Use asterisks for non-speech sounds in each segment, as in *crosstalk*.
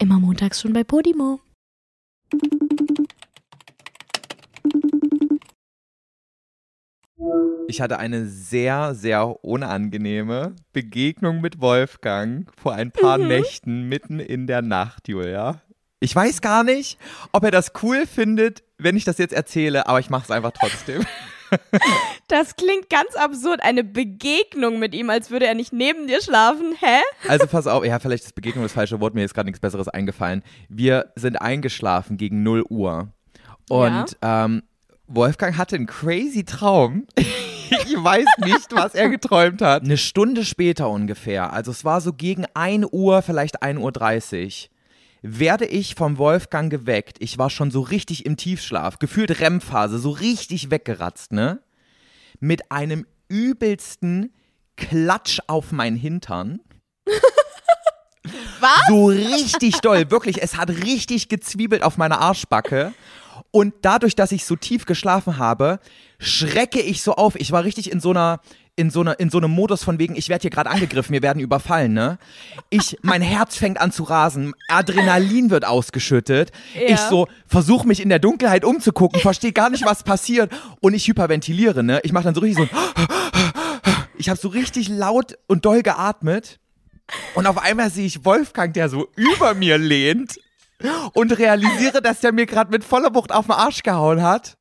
Immer montags schon bei Podimo. Ich hatte eine sehr, sehr unangenehme Begegnung mit Wolfgang vor ein paar Mhm. Nächten mitten in der Nacht, Julia. Ich weiß gar nicht, ob er das cool findet, wenn ich das jetzt erzähle, aber ich mache es einfach trotzdem. *laughs* Das klingt ganz absurd. Eine Begegnung mit ihm, als würde er nicht neben dir schlafen. Hä? Also pass auf, ja, vielleicht ist Begegnung das falsche Wort, mir ist gerade nichts Besseres eingefallen. Wir sind eingeschlafen gegen 0 Uhr. Und ähm, Wolfgang hatte einen crazy Traum. *laughs* ich weiß nicht, was er geträumt hat. Eine Stunde später ungefähr, also es war so gegen 1 Uhr, vielleicht 1.30 Uhr, werde ich vom Wolfgang geweckt. Ich war schon so richtig im Tiefschlaf, gefühlt REM-Phase, so richtig weggeratzt, ne? Mit einem übelsten Klatsch auf meinen Hintern. *laughs* Was? So richtig doll, wirklich. Es hat richtig gezwiebelt auf meiner Arschbacke. Und dadurch, dass ich so tief geschlafen habe, schrecke ich so auf. Ich war richtig in so einer, in so einer, in so einem Modus von wegen, ich werde hier gerade angegriffen, wir werden überfallen, ne? Ich, mein Herz fängt an zu rasen, Adrenalin wird ausgeschüttet. Ja. Ich so versuche mich in der Dunkelheit umzugucken, verstehe gar nicht, was passiert und ich hyperventiliere, ne? Ich mache dann so richtig so, ich habe so richtig laut und doll geatmet. Und auf einmal sehe ich Wolfgang, der so über mir lehnt und realisiere, dass der mir gerade mit voller Wucht auf den Arsch gehauen hat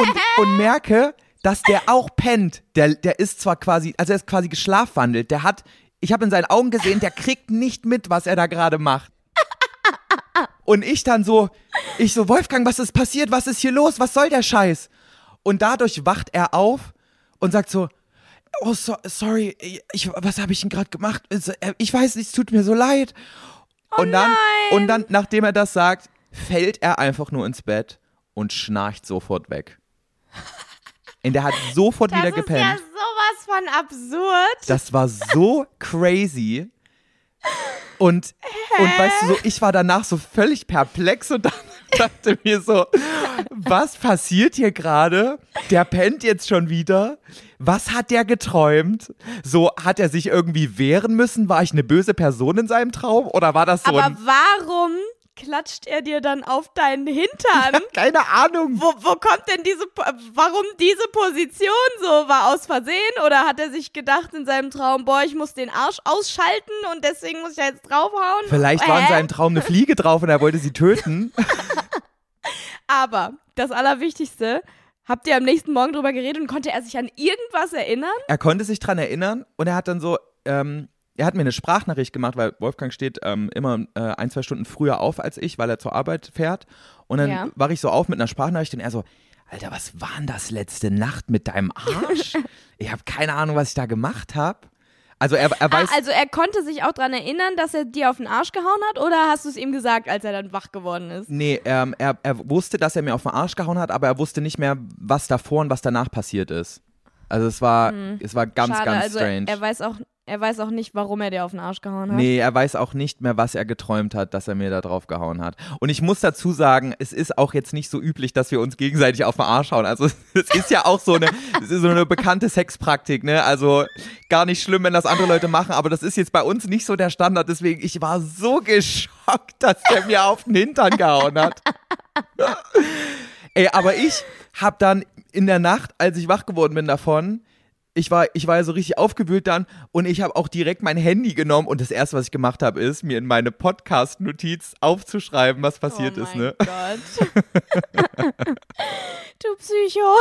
und, und merke, dass der auch pennt. Der, der ist zwar quasi, also er ist quasi geschlafwandelt. Der hat, ich habe in seinen Augen gesehen, der kriegt nicht mit, was er da gerade macht. Und ich dann so, ich so, Wolfgang, was ist passiert? Was ist hier los? Was soll der Scheiß? Und dadurch wacht er auf und sagt so, oh, so, sorry, ich, was habe ich denn gerade gemacht? Ich weiß nicht, es tut mir so leid. und dann, und dann, nachdem er das sagt, fällt er einfach nur ins Bett und schnarcht sofort weg. Und der hat sofort Das wieder ist gepennt. ja sowas von absurd. Das war so crazy. Und, und weißt du, so, ich war danach so völlig perplex und dachte, *laughs* dachte mir so, was passiert hier gerade? Der pennt jetzt schon wieder. Was hat der geträumt? So, hat er sich irgendwie wehren müssen? War ich eine böse Person in seinem Traum? Oder war das so Aber warum klatscht er dir dann auf deinen Hintern? Keine Ahnung. Wo, wo kommt denn diese, warum diese Position so? War aus Versehen oder hat er sich gedacht in seinem Traum, boah, ich muss den Arsch ausschalten und deswegen muss ich da jetzt draufhauen? Vielleicht war in Hä? seinem Traum eine Fliege drauf und er wollte sie töten. *laughs* Aber das Allerwichtigste, habt ihr am nächsten Morgen drüber geredet und konnte er sich an irgendwas erinnern? er konnte sich dran erinnern und er hat dann so, ähm, er hat mir eine Sprachnachricht gemacht, weil Wolfgang steht ähm, immer äh, ein, zwei Stunden früher auf als ich, weil er zur Arbeit fährt. Und dann Ja. war ich so auf mit einer Sprachnachricht und er so, Alter, was war denn das letzte Nacht mit deinem Arsch? *laughs* ich habe keine Ahnung, was ich da gemacht habe. Also er, er Ah, weiß, also er konnte sich auch dran erinnern, dass er dir auf den Arsch gehauen hat oder hast du es ihm gesagt, als er dann wach geworden ist? nee, ähm, er, er wusste, dass er mir auf den Arsch gehauen hat, aber er wusste nicht mehr, was davor und was danach passiert ist. Also es war, es war ganz, Hm. Schade, ganz also strange. er weiß auch er weiß auch nicht, warum er dir auf den Arsch gehauen hat. Nee, er weiß auch nicht mehr, was er geträumt hat, dass er mir da drauf gehauen hat. Und ich muss dazu sagen, es ist auch jetzt nicht so üblich, dass wir uns gegenseitig auf den Arsch hauen. Also *laughs* es ist ja auch so eine, es ist so eine bekannte Sexpraktik, ne? Also gar nicht schlimm, wenn das andere Leute machen, aber das ist jetzt bei uns nicht so der Standard. Deswegen, ich war so geschockt, dass er mir auf den Hintern gehauen hat. *laughs* Ey, aber ich hab dann in der Nacht, als ich wach geworden bin davon, ich war, ich war ja so richtig aufgewühlt dann und ich habe auch direkt mein Handy genommen und das erste, was ich gemacht habe, ist, mir in meine Podcast-Notiz aufzuschreiben, was passiert oh ist, ne? Gott. *laughs* du Psycho.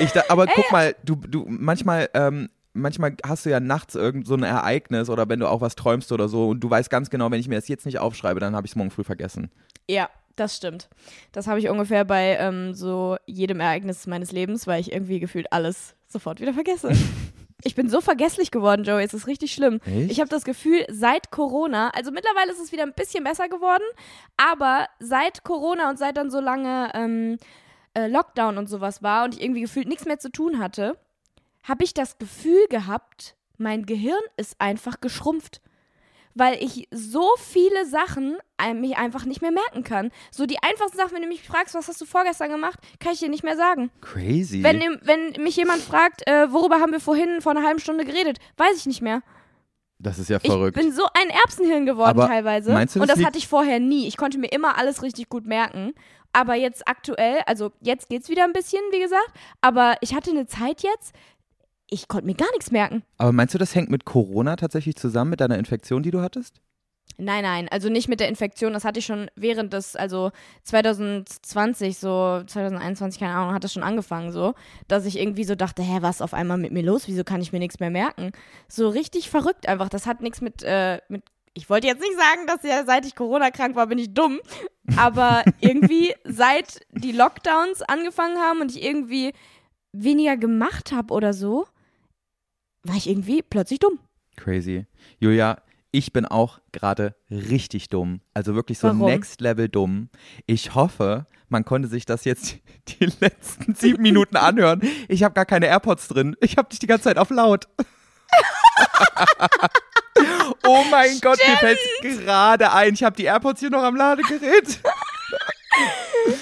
Ich da, aber guck mal, du, du, manchmal, ähm, manchmal hast du ja nachts irgend so ein Ereignis oder wenn du auch was träumst oder so und du weißt ganz genau, wenn ich mir das jetzt nicht aufschreibe, dann habe ich es morgen früh vergessen. Ja, das stimmt. Das habe ich ungefähr bei ähm, so jedem Ereignis meines Lebens, weil ich irgendwie gefühlt alles sofort wieder vergesse. *laughs* Ich bin so vergesslich geworden, Joey. Es ist richtig schlimm. Echt? Ich habe das Gefühl, seit Corona, also mittlerweile ist es wieder ein bisschen besser geworden, aber seit Corona und seit dann so lange ähm, äh, Lockdown und sowas war und ich irgendwie gefühlt nichts mehr zu tun hatte, habe ich das Gefühl gehabt, mein Gehirn ist einfach geschrumpft. Weil ich so viele Sachen mich einfach nicht mehr merken kann. So die einfachsten Sachen, wenn du mich fragst, was hast du vorgestern gemacht, kann ich dir nicht mehr sagen. Crazy. Wenn, wenn mich jemand fragt, äh, worüber haben wir vorhin vor einer halben Stunde geredet, weiß ich nicht mehr. Das ist ja Ich verrückt. bin so ein Erbsenhirn geworden Aber teilweise. meinst du, und das das liegt- hatte ich vorher nie. Ich konnte mir immer alles richtig gut merken. Aber jetzt aktuell, also jetzt geht's wieder ein bisschen, wie gesagt. Aber ich hatte eine Zeit jetzt, ich konnte mir gar nichts merken. Aber meinst du, das hängt mit Corona tatsächlich zusammen, mit deiner Infektion, die du hattest? Nein, nein, also nicht mit der Infektion. Das hatte ich schon während des, also 2020, so 2021, keine Ahnung, hat das schon angefangen so, dass ich irgendwie so dachte, hä, was ist auf einmal mit mir los? Wieso kann ich mir nichts mehr merken? So richtig verrückt einfach. Das hat nichts mit, äh, mit, ich wollte jetzt nicht sagen, dass ja seit ich Corona krank war, bin ich dumm. Aber *laughs* irgendwie seit die Lockdowns angefangen haben und ich irgendwie weniger gemacht habe oder so, war ich irgendwie plötzlich dumm. Crazy. Julia, ich bin auch gerade richtig dumm. Also wirklich so Warum? next level dumm. Ich hoffe, man konnte sich das jetzt *laughs* die letzten sieben Minuten anhören. Ich habe gar keine AirPods drin. Ich habe dich die ganze Zeit auf laut. *laughs* oh mein Gott, mir fällt gerade ein. Ich habe die AirPods hier noch am Ladegerät. Ja,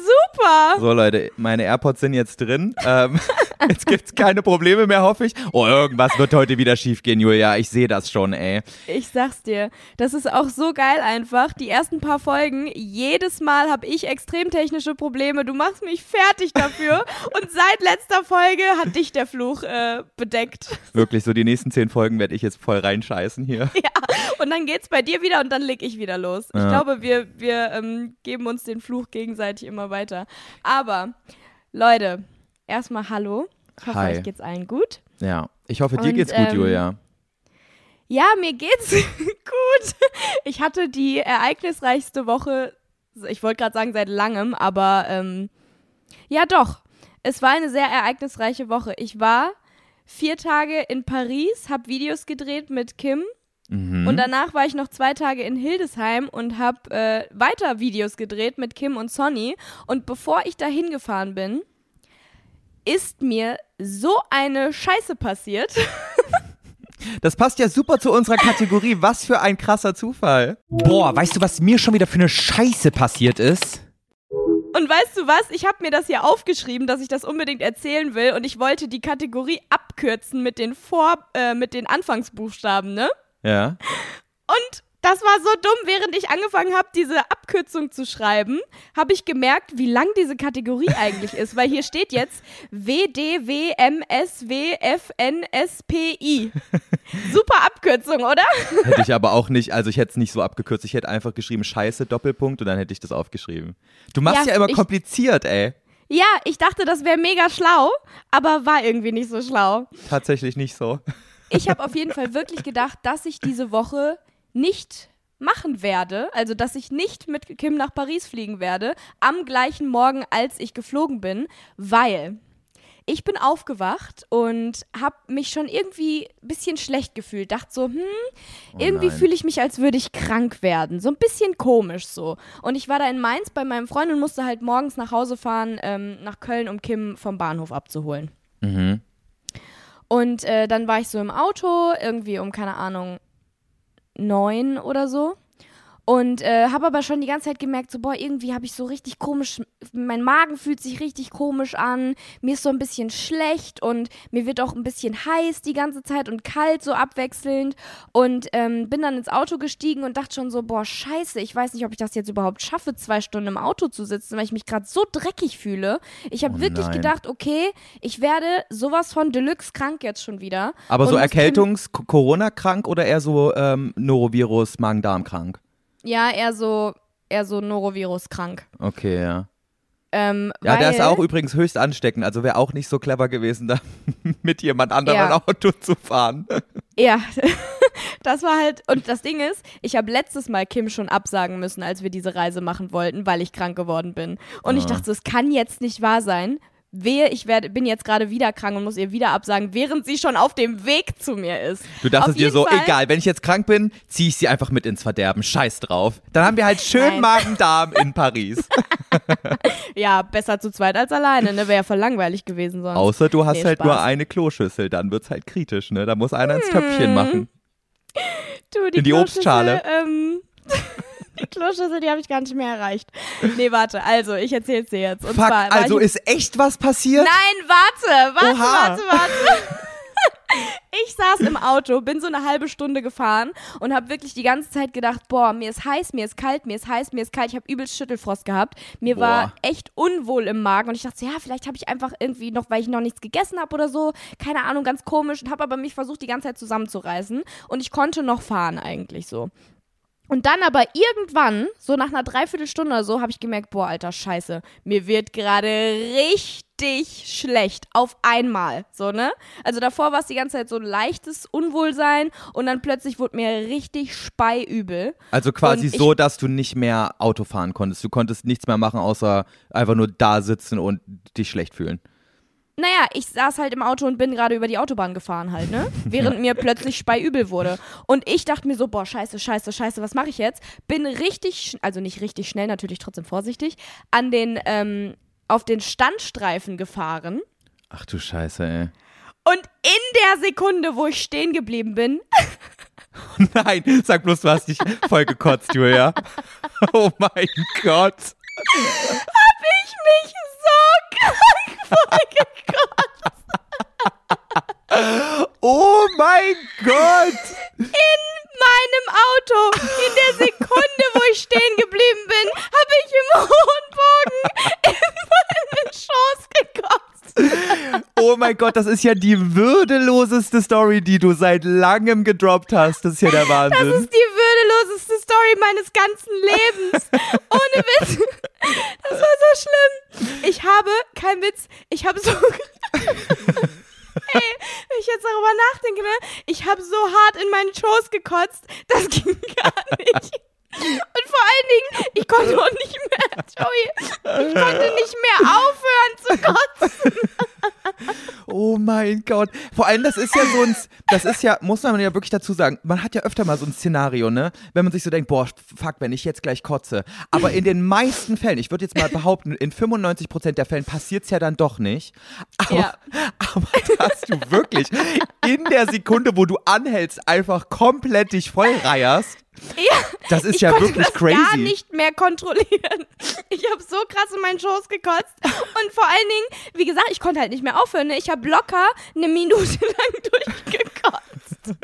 super. So Leute, meine AirPods sind jetzt drin. Ähm, *laughs* jetzt gibt's keine Probleme mehr, hoffe ich. Oh, irgendwas wird heute wieder schief gehen, Julia. Ich sehe das schon, ey. Ich sag's dir, das ist auch so geil einfach. Die ersten paar Folgen, jedes Mal habe ich extrem technische Probleme. Du machst mich fertig dafür. *laughs* Und seit letzter Folge hat dich der Fluch äh, bedeckt. Wirklich, so die nächsten zehn Folgen werde ich jetzt voll reinscheißen hier. *laughs* Und dann geht's bei dir wieder und dann leg ich wieder los. Ich Ja. glaube, wir, wir ähm, geben uns den Fluch gegenseitig immer weiter. Aber, Leute, erstmal Hallo. Ich hoffe, Hi. euch geht's allen gut. Ja, ich hoffe, dir Und, geht's gut, ähm, Julia. Ja, mir geht's *laughs* gut. Ich hatte die ereignisreichste Woche, ich wollte gerade sagen seit langem, aber ähm, ja doch. Es war eine sehr ereignisreiche Woche. Ich war vier Tage in Paris, habe Videos gedreht mit Kim Mhm. und danach war ich noch zwei Tage in Hildesheim und habe äh, weiter Videos gedreht mit Kim und Sonny. Und bevor ich da hingefahren bin, ist mir so eine Scheiße passiert. *laughs* Das passt ja super zu unserer Kategorie. Was für ein krasser Zufall. Boah, weißt du, was mir schon wieder für eine Scheiße passiert ist? Und weißt du was? Ich habe mir das hier aufgeschrieben, dass ich das unbedingt erzählen will und ich wollte die Kategorie abkürzen mit den Vor äh, mit den Anfangsbuchstaben, ne? Ja. Und das war so dumm, während ich angefangen habe, diese Abkürzung zu schreiben, habe ich gemerkt, wie lang diese Kategorie *laughs* eigentlich ist, weil hier steht jetzt WDWMSWFNSPI. *laughs* Super Abkürzung, oder? Hätte ich aber auch nicht, also ich hätte es nicht so abgekürzt. Ich hätte einfach geschrieben Scheiße, Doppelpunkt und dann hätte ich das aufgeschrieben. Du machst ja, Ja, immer kompliziert, ey. Ja, ich dachte, das wäre mega schlau, aber war irgendwie nicht so schlau. Tatsächlich nicht so. Ich habe auf jeden Fall wirklich gedacht, dass ich diese Woche nicht machen werde, also dass ich nicht mit Kim nach Paris fliegen werde, am gleichen Morgen, als ich geflogen bin, weil ich bin aufgewacht und habe mich schon irgendwie ein bisschen schlecht gefühlt. Dachte so, hm, irgendwie nein. fühle ich mich, als würde ich krank werden. So ein bisschen komisch so. Und ich war da in Mainz bei meinem Freund und musste halt morgens nach Hause fahren, ähm, nach Köln, um Kim vom Bahnhof abzuholen. Mhm. Und äh, dann war ich so im Auto, irgendwie um, keine Ahnung, neun oder so. Und äh, habe aber schon die ganze Zeit gemerkt, so, boah, irgendwie habe ich so richtig komisch, mein Magen fühlt sich richtig komisch an, mir ist so ein bisschen schlecht und mir wird auch ein bisschen heiß die ganze Zeit und kalt so abwechselnd. Und ähm, bin dann ins Auto gestiegen und dachte schon so, boah, scheiße, ich weiß nicht, ob ich das jetzt überhaupt schaffe, zwei Stunden im Auto zu sitzen, weil ich mich gerade so dreckig fühle. Ich habe Oh wirklich nein. gedacht, okay, ich werde sowas von Deluxe krank jetzt schon wieder. Aber Und so muss Erkältungs-, Corona-krank oder eher so ähm, Norovirus, Magen-Darm-krank? Ja, eher so, eher so Norovirus krank. Okay, ja. Ähm, Ja, weil, der ist auch übrigens höchst ansteckend. Also wäre auch nicht so clever gewesen, da *laughs* mit jemand anderem Ja. Auto zu fahren. *laughs* Ja, *laughs* das war halt. Und das Ding ist, ich habe letztes Mal Kim schon absagen müssen, als wir diese Reise machen wollten, weil ich krank geworden bin. Und ich Ah. dachte, so, es kann jetzt nicht wahr sein. Wehe, ich werde, bin jetzt gerade wieder krank und muss ihr wieder absagen, während sie schon auf dem Weg zu mir ist. Du dachtest dir so, Fall- egal, wenn ich jetzt krank bin, ziehe ich sie einfach mit ins Verderben. Scheiß drauf. Dann haben wir halt schön. Magen-Darm in Paris. *laughs* Ja, besser zu zweit als alleine, ne? Wäre ja voll langweilig gewesen sonst. Außer du hast Nee, halt Spaß. nur eine Kloschüssel, dann wird's halt kritisch, ne? Da muss einer ins Hm. Töpfchen machen. Du, In die Obstschale. Ähm, die *laughs* Kloschüssel, die habe ich gar nicht mehr erreicht. Nee, warte, also, ich erzähl's dir jetzt. Und Fuck, zwar war also ist echt was passiert? Nein, warte, warte, Oha. warte, warte. *laughs* ich saß im Auto, bin so eine halbe Stunde gefahren und habe wirklich die ganze Zeit gedacht, boah, mir ist heiß, mir ist kalt, mir ist heiß, mir ist kalt. Ich habe übelst Schüttelfrost gehabt. Mir Boah. war echt unwohl im Magen und ich dachte, so, ja, vielleicht habe ich einfach irgendwie noch, weil ich noch nichts gegessen habe oder so, keine Ahnung, ganz komisch und habe aber mich versucht, die ganze Zeit zusammenzureißen und ich konnte noch fahren eigentlich so. Und dann aber irgendwann, so nach einer Dreiviertelstunde oder so, habe ich gemerkt, boah, alter Scheiße, mir wird gerade richtig schlecht. Auf einmal. So, ne? Also davor war es die ganze Zeit so ein leichtes Unwohlsein und dann plötzlich wurde mir richtig speiübel. Also quasi Und so, dass du nicht mehr Auto fahren konntest. Du konntest nichts mehr machen, außer einfach nur da sitzen und dich schlecht fühlen. Naja, ich saß halt im Auto und bin gerade über die Autobahn gefahren halt, ne? *laughs* Während mir plötzlich speiübel wurde. Und ich dachte mir so, boah, scheiße, scheiße, scheiße, was mache ich jetzt? Bin richtig, also nicht richtig schnell, natürlich trotzdem vorsichtig, an den, ähm, auf den Standstreifen gefahren. Ach du Scheiße, ey. Und in der Sekunde, wo ich stehen geblieben bin, *laughs* Nein, sag bloß, du hast dich voll gekotzt, Julia. Oh mein Gott. *laughs* hab ich mich so krank vollgekotzt. *laughs* Oh mein Gott. In meinem Auto, in der Sekunde, wo ich stehen geblieben bin, habe ich im hohen Bogen in meinen Schoß gekotzt. Oh mein Gott, das ist ja die würdeloseste Story, die du seit langem gedroppt hast. Das ist ja der Das Wahnsinn. ist die würdeloseste Story meines ganzen Lebens. Ohne Witz. Das war so schlimm. Ich habe, kein Witz, ich habe so. *laughs* Ey, wenn ich jetzt darüber nachdenke, ne? Ich habe so hart in meinen Schoß gekotzt, das ging gar nicht. Und vor allen Dingen, ich konnte auch nicht mehr, Joey, ich konnte nicht mehr aufhören zu kotzen. Oh mein Gott. Vor allem, das ist ja so ein, das ist ja, muss man ja wirklich dazu sagen, man hat ja öfter mal so ein Szenario, ne? Wenn man sich so denkt, boah, fuck, wenn ich jetzt gleich kotze. Aber in den meisten Fällen, ich würde jetzt mal behaupten, in 95% der Fällen passiert es ja dann doch nicht. Aber, Ja. aber dass du wirklich in der Sekunde, wo du anhältst, einfach komplett dich vollreierst, Ja, das ist ich ja konnte wirklich das crazy. gar nicht mehr kontrollieren. Ich habe so krass in meinen Schoß gekotzt und vor allen Dingen, wie gesagt, ich konnte halt nicht mehr aufhören. Ne? Ich habe locker eine Minute *laughs* lang durchgekotzt.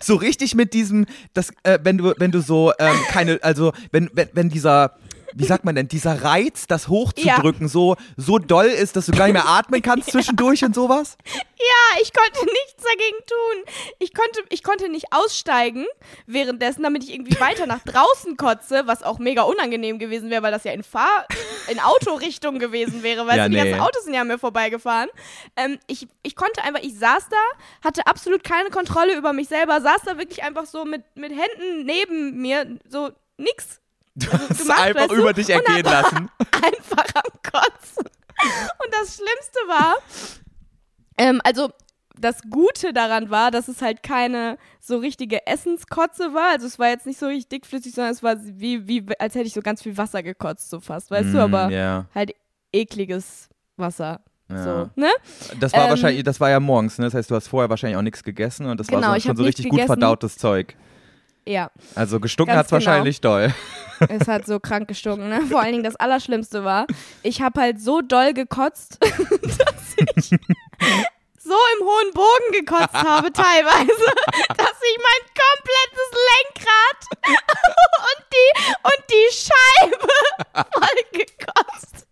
so richtig mit diesem, das, äh, wenn du, wenn du so ähm, keine, also wenn, wenn, wenn dieser, wie sagt man denn, dieser Reiz, das hochzudrücken, so, so doll ist, dass du gar nicht mehr atmen kannst *laughs* zwischendurch und sowas? Ja, ich konnte nichts dagegen tun. Ich konnte, ich konnte nicht aussteigen währenddessen, damit ich irgendwie weiter nach draußen kotze, was auch mega unangenehm gewesen wäre, weil das ja in Fahr in Autorichtung gewesen wäre, weil Ja, die nee. ganzen Autos sind ja an mir vorbeigefahren. Ähm, ich, ich konnte einfach, ich saß da, hatte absolut keine Kontrolle über mich selber, saß da wirklich einfach so mit, mit Händen neben mir, so nix Du Also hast einfach weißt du? über dich ergehen lassen. *laughs* einfach am Kotzen. Und das Schlimmste war, ähm, also das Gute daran war, dass es halt keine so richtige Essenskotze war. Also es war jetzt nicht so richtig dickflüssig, sondern es war wie, wie als hätte ich so ganz viel Wasser gekotzt, so fast, weißt du, aber Mm, ja, halt ekliges Wasser. ja. So, ne? Das war Ähm, wahrscheinlich, das war ja morgens, ne? Das heißt, du hast vorher wahrscheinlich auch nichts gegessen und das Genau, war so, schon so richtig gut gegessen. verdautes Zeug. Ja, Also gestunken Ganz hat's wahrscheinlich doll. *laughs* es hat so krank gestunken, ne? Vor allen Dingen das Allerschlimmste war, ich habe halt so doll gekotzt, *laughs* dass ich so im hohen Bogen gekotzt habe teilweise, *laughs* dass ich mein komplettes Lenkrad und die, und die Scheibe voll gekotzt.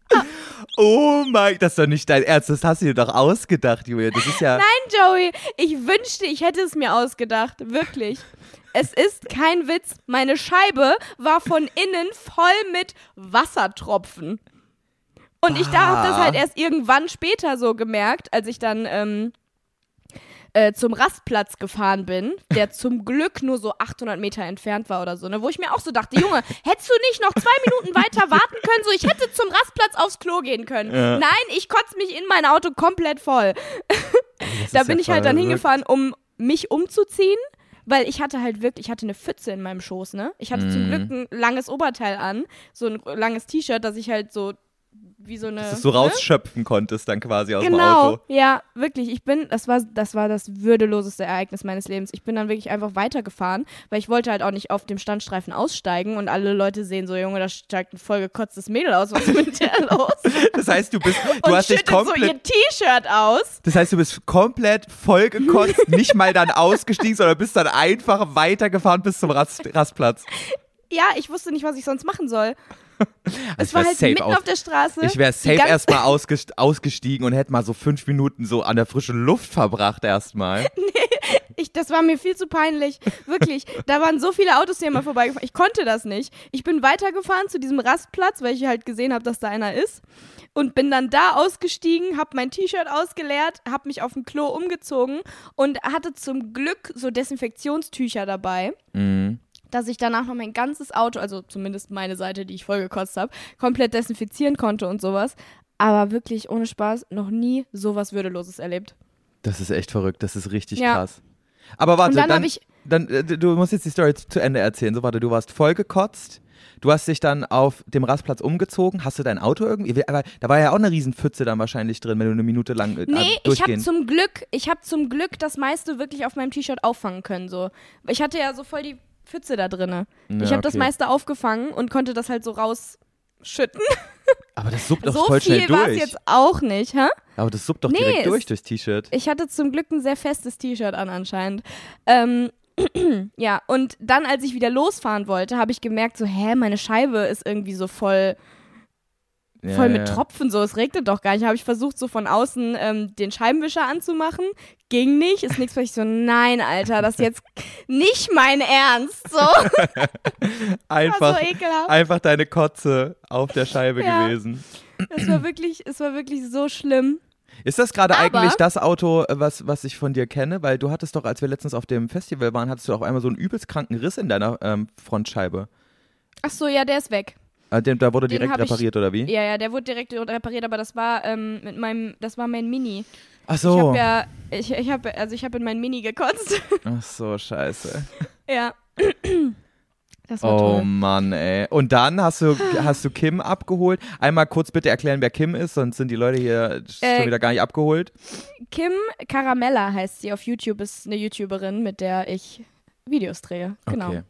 Oh mein, das ist doch nicht dein Ernst, das hast du dir doch ausgedacht, Julia. Das ist ja. Nein, Joey, ich wünschte, ich hätte es mir ausgedacht, wirklich. Es ist kein Witz, meine Scheibe war von innen voll mit Wassertropfen. Und ich da habe das halt erst irgendwann später so gemerkt, als ich dann ähm, äh, zum Rastplatz gefahren bin, der zum Glück nur so 800 Meter entfernt war oder so, ne, wo ich mir auch so dachte, Junge, hättest du nicht noch zwei Minuten weiter warten können, so ich hätte zum Rastplatz aufs Klo gehen können. Ja. Nein, ich kotze mich in mein Auto komplett voll. Da bin ja ich halt dann verrückt. hingefahren, um mich umzuziehen, weil ich hatte halt wirklich, ich hatte eine Pfütze in meinem Schoß, ne? Ich hatte zum Mhm. Glück ein langes Oberteil an, so ein langes T-Shirt, dass ich halt so wie so eine. Dass du es so ne? rausschöpfen konntest dann quasi aus dem Genau, Auto. ja, wirklich. Ich bin, das war, das war das würdeloseste Ereignis meines Lebens. Ich bin dann wirklich einfach weitergefahren, weil ich wollte halt auch nicht auf dem Standstreifen aussteigen und alle Leute sehen so, Junge, da steigt ein vollgekotztes Mädel aus, was ist mit der *laughs* los? Das heißt, du bist, du und hast dich schüttet so komplett, ihr T-Shirt aus. das heißt, du bist komplett vollgekotzt, *laughs* nicht mal dann ausgestiegen, sondern bist dann einfach weitergefahren bis zum Rast, Rastplatz. Ja, ich wusste nicht, was ich sonst machen soll. *laughs* Also Es war halt mitten auf der Straße. Ich wäre safe erstmal *laughs* ausgest ausgestiegen und hätte mal so fünf Minuten so an der frischen Luft verbracht erstmal. *laughs* Ich, das war mir viel zu peinlich. Wirklich. Da waren so viele Autos hier mal vorbeigefahren. Ich konnte das nicht. Ich bin weitergefahren zu diesem Rastplatz, weil ich halt gesehen habe, dass da einer ist. Und bin dann da ausgestiegen, habe mein T-Shirt ausgeleert, habe mich auf dem Klo umgezogen und hatte zum Glück so Desinfektionstücher dabei. Mhm. Dass ich danach noch mein ganzes Auto, also zumindest meine Seite, die ich vollgekotzt habe, komplett desinfizieren konnte und sowas. Aber wirklich ohne Spaß noch nie sowas Würdeloses erlebt. Das ist echt verrückt, das ist richtig Ja. krass. Aber warte, Und dann dann, ich- dann äh, du musst jetzt die Story zu Ende erzählen. So, warte, du warst vollgekotzt. Du hast dich dann auf dem Rastplatz umgezogen. Hast du dein Auto irgendwie? Aber da war ja auch eine Riesenpfütze dann wahrscheinlich drin, wenn du eine Minute lang äh, Nee, ich habe zum Glück, ich habe zum Glück das meiste wirklich auf meinem T-Shirt auffangen können. So. Ich hatte ja so voll die Pfütze da drinne. ich Ja, habe das okay. meiste aufgefangen und konnte das halt so rausschütten. *laughs* Aber das suppt doch so voll schnell viel war es durch. jetzt auch nicht, hä? Aber das suppt doch Nee, direkt durch durchs T-Shirt. Ich hatte zum Glück ein sehr festes T-Shirt an anscheinend. Ähm, *clears throat* ja, und dann, als ich wieder losfahren wollte, habe ich gemerkt, so, hä, meine Scheibe ist irgendwie so voll, Ja, voll mit ja. Tropfen, so, es regnet doch gar nicht. Habe ich versucht, so von außen ähm, den Scheibenwischer anzumachen. Ging nicht, ist nichts, weil ich so, nein, Alter, das ist jetzt nicht mein Ernst. So, *laughs* Einfach, so einfach deine Kotze auf der Scheibe Ja. gewesen. Es war wirklich, es war wirklich so schlimm. Ist das gerade eigentlich das Auto, was, was ich von dir kenne? Weil du hattest doch, als wir letztens auf dem Festival waren, hattest du auf einmal so einen übelst kranken Riss in deiner ähm, Frontscheibe. Ach so, ja, der ist weg. Den, da wurde Den direkt hab ich- repariert, oder wie? Ja, ja, der wurde direkt repariert, aber das war ähm, mit meinem, das war mein Mini. Ach Ich so. habe ja, ich, ich habe, also ich habe in mein Mini gekotzt. *laughs* Ach so, scheiße. ja. *clears throat* Das war Oh toll. Mann, ey. Und dann hast du, hast du Kim abgeholt. Einmal kurz bitte erklären, wer Kim ist, sonst sind die Leute hier schon Äh, wieder gar nicht abgeholt. Kim Caramella heißt sie auf YouTube, ist eine YouTuberin, mit der ich Videos drehe. Genau. Okay.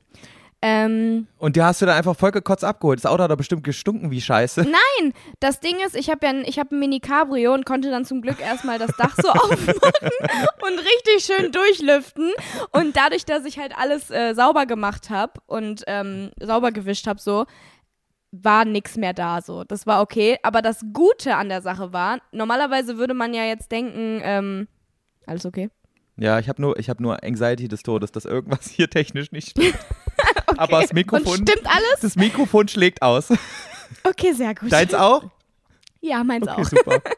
Ähm, Und die hast du dann einfach voll gekotzt abgeholt. Das Auto hat doch bestimmt gestunken wie scheiße. *laughs* nein, das Ding ist, ich habe ja ein, ich hab ein Mini Cabrio und konnte dann zum Glück erstmal das Dach so *laughs* aufmachen und richtig schön durchlüften. Und dadurch, dass ich halt alles äh, sauber gemacht habe und ähm, sauber gewischt habe, so, war nix mehr da so. Das war okay. Aber das Gute an der Sache war, normalerweise würde man ja jetzt denken, ähm, alles okay. Ja, ich habe nur, ich hab nur Anxiety des Todes, dass irgendwas hier technisch nicht stimmt. *laughs* *laughs* Aber das Und Mikrofon, stimmt alles? das Mikrofon schlägt aus. Okay, sehr gut. Deins auch? Ja, meins Okay, auch. super. *laughs*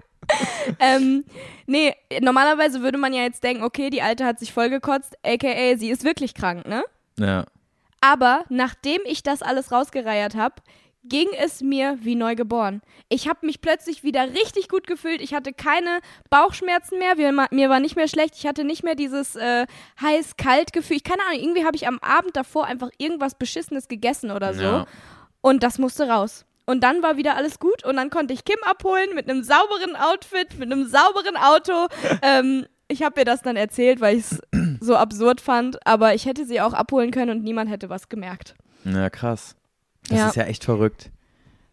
Ähm, nee, normalerweise würde man ja jetzt denken, okay, die Alte hat sich vollgekotzt, aka sie ist wirklich krank, ne? Ja. Aber nachdem ich das alles rausgereiert habe, ging es mir wie neu geboren. Ich habe mich plötzlich wieder richtig gut gefühlt. Ich hatte keine Bauchschmerzen mehr. Mir, war nicht mehr schlecht. Ich hatte nicht mehr dieses äh, heiß-kalt-Gefühl. Ich keine Ahnung, irgendwie habe ich am Abend davor einfach irgendwas Beschissenes gegessen oder so. Ja. Und das musste raus. Und dann war wieder alles gut und dann konnte ich Kim abholen mit einem sauberen Outfit, mit einem sauberen Auto. *laughs* ähm, ich habe ihr das dann erzählt, weil ich es so absurd fand, aber ich hätte sie auch abholen können und niemand hätte was gemerkt. Ja, krass. Das Ja. ist ja echt verrückt.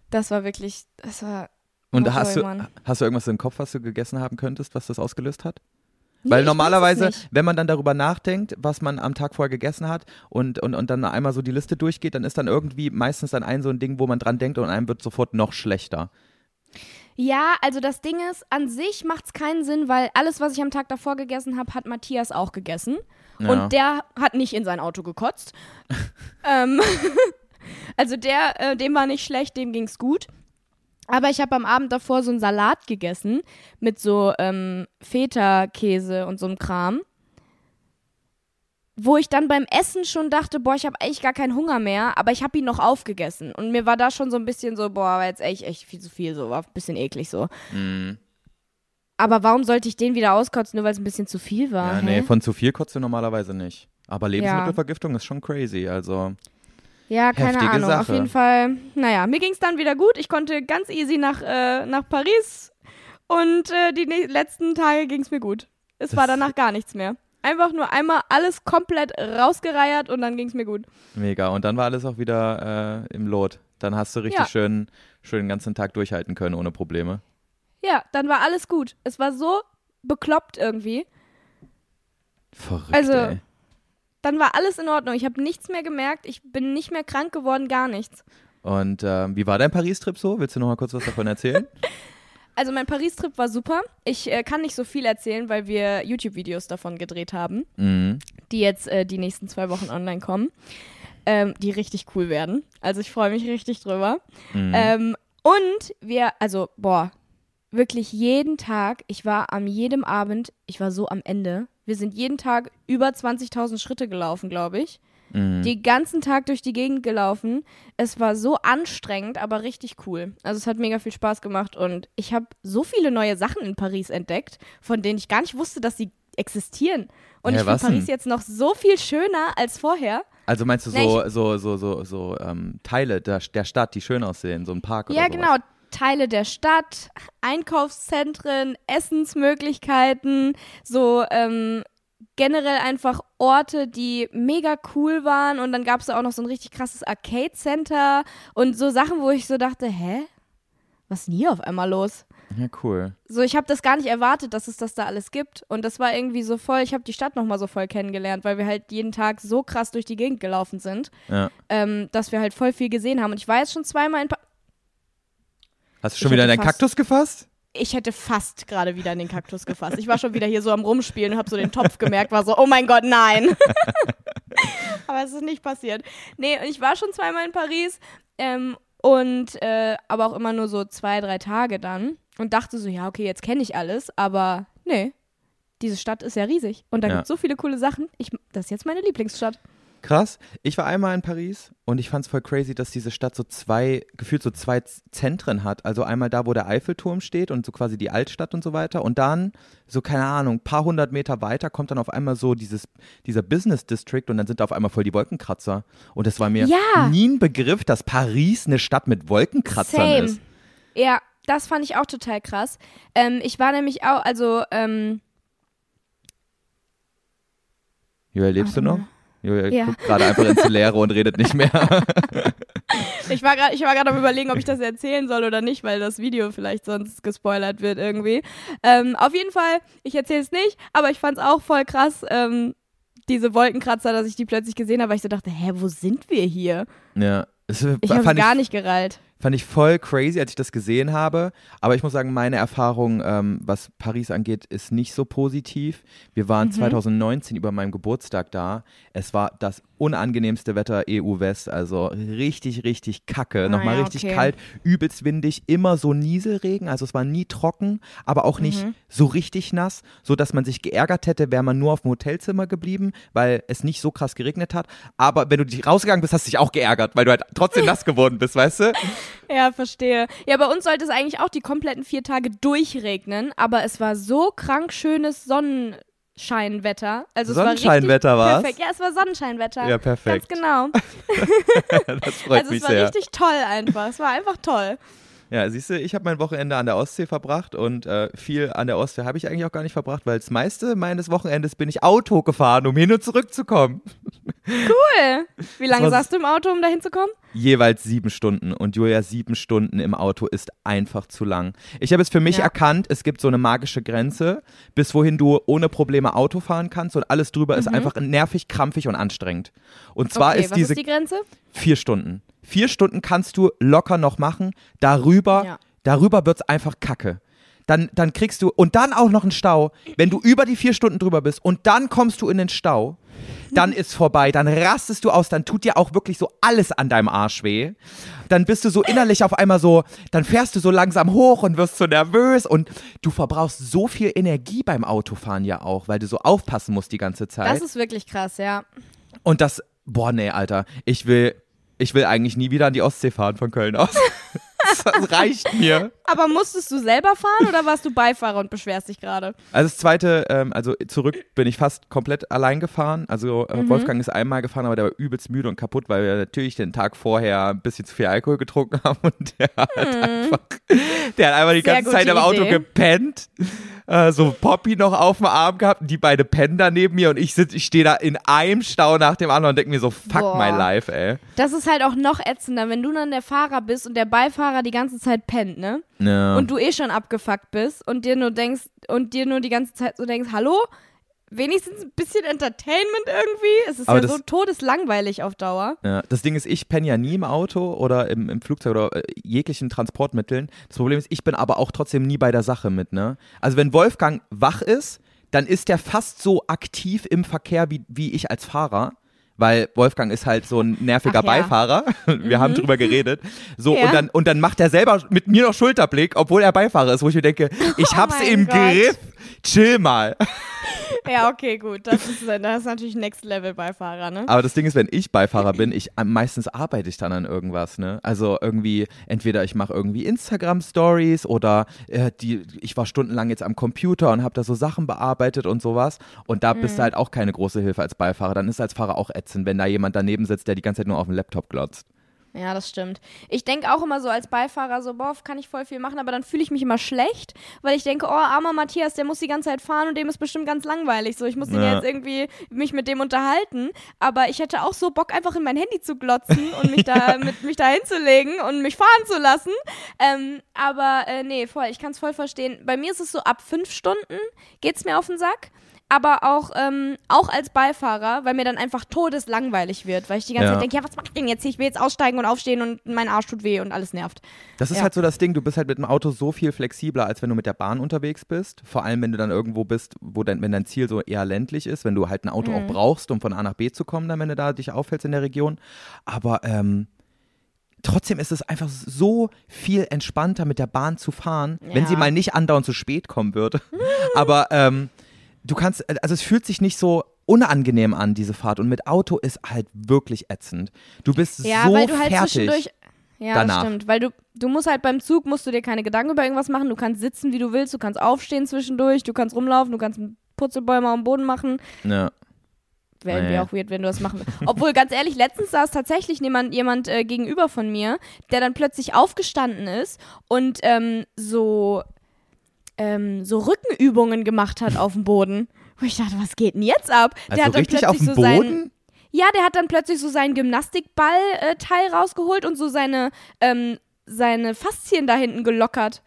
Das war wirklich, das war. Und Oh, hast, toll, du, Mann. hast du irgendwas im Kopf, was du gegessen haben könntest, was das ausgelöst hat? Nee, Weil normalerweise, wenn man dann darüber nachdenkt, was man am Tag vorher gegessen hat und, und, und dann einmal so die Liste durchgeht, dann ist dann irgendwie meistens dann ein so ein Ding, wo man dran denkt und einem wird sofort noch schlechter. Ja, also das Ding ist, an sich macht es keinen Sinn, weil alles, was ich am Tag davor gegessen habe, hat Matthias auch gegessen. Ja. Und der hat nicht in sein Auto gekotzt. *laughs* ähm, also der, äh, dem war nicht schlecht, dem ging's gut. Aber ich habe am Abend davor so einen Salat gegessen mit so ähm, Feta-Käse und so einem Kram. Wo ich dann beim Essen schon dachte, boah, ich habe eigentlich gar keinen Hunger mehr, aber ich habe ihn noch aufgegessen. Und mir war da schon so ein bisschen so, boah, war jetzt echt, echt viel zu viel, so, war ein bisschen eklig so. Mhm. Aber warum sollte ich den wieder auskotzen, nur weil es ein bisschen zu viel war? Ja, hä? nee, von zu viel kotzt du normalerweise nicht. Aber Lebensmittelvergiftung ist schon crazy, also. Ja, keine Heftige Ahnung. Auf Sache. jeden Fall, naja, mir ging es dann wieder gut. Ich konnte ganz easy nach, äh, nach Paris und äh, die letzten Tage ging es mir gut. Es war Das- danach gar nichts mehr. Einfach nur einmal alles komplett rausgereiert und dann ging es mir gut. Mega. Und dann war alles auch wieder äh, im Lot. Dann hast du richtig Ja. schön, schön den ganzen Tag durchhalten können ohne Probleme. Ja, dann war alles gut. Es war so bekloppt irgendwie. Verrückt, Also, ey. Dann war alles in Ordnung. Ich habe nichts mehr gemerkt. Ich bin nicht mehr krank geworden, gar nichts. Und ähm, wie war dein Paris-Trip so? Willst du noch mal kurz was davon erzählen? *laughs* Also mein Paris-Trip war super. Ich äh, kann nicht so viel erzählen, weil wir YouTube-Videos davon gedreht haben, mhm. die jetzt äh, die nächsten zwei Wochen online kommen, ähm, die richtig cool werden. Also ich freue mich richtig drüber. Mhm. Ähm, und wir, also boah, wirklich jeden Tag, ich war am jedem Abend, ich war so am Ende. Wir sind jeden Tag über 20.000 Schritte gelaufen, glaube ich. Mhm. Den ganzen Tag durch die Gegend gelaufen. Es war so anstrengend, aber richtig cool. Also es hat mega viel Spaß gemacht und ich habe so viele neue Sachen in Paris entdeckt, von denen ich gar nicht wusste, dass sie existieren. Und Ja, ich finde Paris denn? jetzt noch so viel schöner als vorher. Also meinst du Nee, so, so, so, so, so ähm, Teile der, der Stadt, die schön aussehen, so ein Park oder Ja, sowas? genau. Teile der Stadt, Einkaufszentren, Essensmöglichkeiten, so ähm, generell einfach Orte, die mega cool waren. Und dann gab es da auch noch so ein richtig krasses Arcade-Center und so Sachen, wo ich so dachte, hä? Was ist denn hier auf einmal los? Ja, cool. So, ich habe das gar nicht erwartet, dass es das da alles gibt. Und das war irgendwie so voll, ich habe die Stadt nochmal so voll kennengelernt, weil wir halt jeden Tag so krass durch die Gegend gelaufen sind, Ja. ähm, dass wir halt voll viel gesehen haben. Und ich war jetzt schon zweimal in pa Hast du schon Ich wieder in deinen Kaktus gefasst? ich hätte fast gerade wieder in den Kaktus gefasst. Ich war schon wieder hier so am Rumspielen und habe so den Topf gemerkt, war so, oh mein Gott, nein. *laughs* aber es ist nicht passiert. Nee, und ich war schon zweimal in Paris ähm, und äh, aber auch immer nur so zwei, drei Tage dann und dachte so, ja, okay, jetzt kenne ich alles, aber nee. Diese Stadt ist ja riesig und da Ja. gibt es so viele coole Sachen. Ich, das ist jetzt meine Lieblingsstadt. Krass. Ich war einmal in Paris und ich fand es voll crazy, dass diese Stadt so zwei, gefühlt so zwei Zentren hat. Also einmal da, wo der Eiffelturm steht und so quasi die Altstadt und so weiter. Und dann, so keine Ahnung, ein paar hundert Meter weiter kommt dann auf einmal so dieses, dieser Business District und dann sind da auf einmal voll die Wolkenkratzer. Und es war mir Ja. nie ein Begriff, dass Paris eine Stadt mit Wolkenkratzern Same. ist. Ja, das fand ich auch total krass. Ähm, ich war nämlich auch, also, ähm, Julia, lebst du noch? Julia Ja. guckt gerade einfach ins Leere und redet nicht mehr. *laughs* Ich war gerade, ich war gerade am überlegen, ob ich das erzählen soll oder nicht, weil das Video vielleicht sonst gespoilert wird irgendwie. Ähm, auf jeden Fall, ich erzähle es nicht, aber ich fand es auch voll krass, ähm, diese Wolkenkratzer, dass ich die plötzlich gesehen habe, weil ich so dachte, hä, wo sind wir hier? ja. Es Ich habe gar nicht gereilt. Fand ich voll crazy, als ich das gesehen habe. Aber ich muss sagen, meine Erfahrung, ähm, was Paris angeht, ist nicht so positiv. Wir waren Mhm. 2019 über meinem Geburtstag da. Es war das unangenehmste Wetter EU-West. Also richtig, richtig kacke. Ah, Nochmal ja, richtig okay. kalt, übelst windig, immer so Nieselregen. Also es war nie trocken, aber auch nicht Mhm. so richtig nass, so dass man sich geärgert hätte, wäre man nur auf dem Hotelzimmer geblieben, weil es nicht so krass geregnet hat. Aber wenn du dich rausgegangen bist, hast du dich auch geärgert, weil du halt trotzdem *laughs* nass geworden bist, weißt du? *laughs* Ja, verstehe. Ja, bei uns sollte es eigentlich auch die kompletten vier Tage durchregnen, aber es war so krank schönes Sonnenscheinwetter. Also Sonnenscheinwetter es war perfekt. Ja, es war Sonnenscheinwetter. Ja, perfekt. Ganz genau. *laughs* Das freut also mich es war sehr. richtig toll einfach. Es war einfach toll. Ja, siehst du, ich habe mein Wochenende an der Ostsee verbracht und äh, viel an der Ostsee habe ich eigentlich auch gar nicht verbracht, weil das meiste meines Wochenendes bin ich Auto gefahren, um hin und zurück zu kommen. *laughs* Cool. Wie lange saßt du im Auto, um da hinzukommen? Jeweils sieben Stunden und Julia, sieben Stunden im Auto ist einfach zu lang. Ich habe es für mich Ja. erkannt, es gibt so eine magische Grenze, bis wohin du ohne Probleme Auto fahren kannst und alles drüber ist einfach nervig, krampfig und anstrengend. Und zwar Mhm. okay, ist was diese ist die Grenze? Vier Stunden. Vier Stunden kannst du locker noch machen. Darüber, Ja. darüber wird's einfach kacke. Dann, dann kriegst du, und dann auch noch einen Stau. Wenn du über die vier Stunden drüber bist und dann kommst du in den Stau, dann ist vorbei, dann rastest du aus, dann tut dir auch wirklich so alles an deinem Arsch weh. Dann bist du so innerlich auf einmal so, dann fährst du so langsam hoch und wirst so nervös und du verbrauchst so viel Energie beim Autofahren ja auch, weil du so aufpassen musst die ganze Zeit. Das ist wirklich krass, ja. Und das, boah, nee, Alter, ich will, ich will eigentlich nie wieder an die Ostsee fahren von Köln aus. *laughs* das, reicht mir. Aber musstest du selber fahren oder warst du Beifahrer und beschwerst dich gerade? Also das zweite, ähm, also zurück bin ich fast komplett allein gefahren. Also äh, Mhm. Wolfgang ist einmal gefahren, aber der war übelst müde und kaputt, weil wir natürlich den Tag vorher ein bisschen zu viel Alkohol getrunken *laughs* haben und der hat einfach, der hat einfach die Mhm. Sehr ganze Zeit im Auto Idee. gepennt. Äh, so Poppy noch auf dem Arm gehabt, die beide pennen da neben mir und ich sitz, ich stehe da in einem Stau nach dem anderen und denke mir so, fuck Boah. my life, ey. Das ist halt auch noch ätzender, wenn du dann der Fahrer bist und der Beifahrer die ganze Zeit pennt, ne? Ja. Und du eh schon abgefuckt bist und dir nur denkst und dir nur die ganze Zeit so denkst, hallo? Wenigstens ein bisschen Entertainment irgendwie. Es ist Aber ja das- so todeslangweilig auf Dauer. Ja, das Ding ist, ich penne ja nie im Auto oder im, im Flugzeug oder äh, jeglichen Transportmitteln. Das Problem ist, ich bin aber auch trotzdem nie bei der Sache mit, ne? Also wenn Wolfgang wach ist, dann ist der fast so aktiv im Verkehr wie, wie ich als Fahrer. Weil Wolfgang ist halt so ein nerviger Ach ja. Beifahrer. *laughs* Wir haben drüber geredet. So, Ja. und, dann, und dann macht er selber mit mir noch Schulterblick, obwohl er Beifahrer ist, wo ich mir denke, *laughs* ich hab's Oh mein im Gott. Griff. Chill mal. *laughs* Ja, okay, gut. Das ist, das ist natürlich Next Level Beifahrer, ne? Aber das Ding ist, wenn ich Beifahrer bin, ich äh, meistens arbeite ich dann an irgendwas, ne? Also irgendwie entweder ich mache irgendwie Instagram Stories oder äh, die ich war stundenlang jetzt am Computer und habe da so Sachen bearbeitet und sowas und da bist du halt auch keine große Hilfe als Beifahrer. Dann ist als Fahrer auch ätzend, wenn da jemand daneben sitzt, der die ganze Zeit nur auf dem Laptop glotzt. Ja, das stimmt. Ich denke auch immer so als Beifahrer so, boah, kann ich voll viel machen, aber dann fühle ich mich immer schlecht, weil ich denke, oh, armer Matthias, der muss die ganze Zeit fahren und dem ist bestimmt ganz langweilig. So, ich muss Ja. jetzt irgendwie mich mit dem unterhalten, aber ich hätte auch so Bock, einfach in mein Handy zu glotzen und mich da *laughs* mit mich da hinzulegen und mich fahren zu lassen. Ähm, aber äh, nee, voll, ich kann es voll verstehen. Bei mir ist es so, ab fünf Stunden geht's mir auf den Sack. Aber auch, ähm, auch als Beifahrer, weil mir dann einfach todeslangweilig wird, weil ich die ganze Ja. Zeit denke, ja, was mach ich denn jetzt? hier? Ich will jetzt aussteigen und aufstehen und mein Arsch tut weh und alles nervt. Das ist Ja. halt so das Ding, du bist halt mit dem Auto so viel flexibler, als wenn du mit der Bahn unterwegs bist. Vor allem, wenn du dann irgendwo bist, wo dein, wenn dein Ziel so eher ländlich ist, wenn du halt ein Auto auch brauchst, um von A nach B zu kommen, dann wenn du da dich aufhältst in der Region. Aber ähm, trotzdem ist es einfach so viel entspannter, mit der Bahn zu fahren, wenn sie Ja. mal nicht andauernd zu spät kommen würde. *laughs* Aber ähm, du kannst, also es fühlt sich nicht so unangenehm an, diese Fahrt. Und mit Auto ist halt wirklich ätzend. Du bist Ja, so weil du halt fertig. zwischendurch. Ja, danach. das stimmt. Weil du, du musst halt beim Zug, musst du dir keine Gedanken über irgendwas machen. Du kannst sitzen, wie du willst. Du kannst aufstehen zwischendurch. Du kannst rumlaufen. Du kannst Purzelbäume am Boden machen. Ja. Wäre irgendwie auch weird, wenn du das machen würdest. Obwohl, ganz ehrlich, letztens saß tatsächlich jemand, jemand äh, gegenüber von mir, der dann plötzlich aufgestanden ist und ähm, so, ähm, so Rückenübungen gemacht hat auf dem Boden. Wo ich dachte, was geht denn jetzt ab? Also hat dann richtig auf dem plötzlich so Boden? Ja, der hat dann plötzlich so seinen Gymnastikball-Teil rausgeholt und so seine, ähm, seine Faszien da hinten gelockert.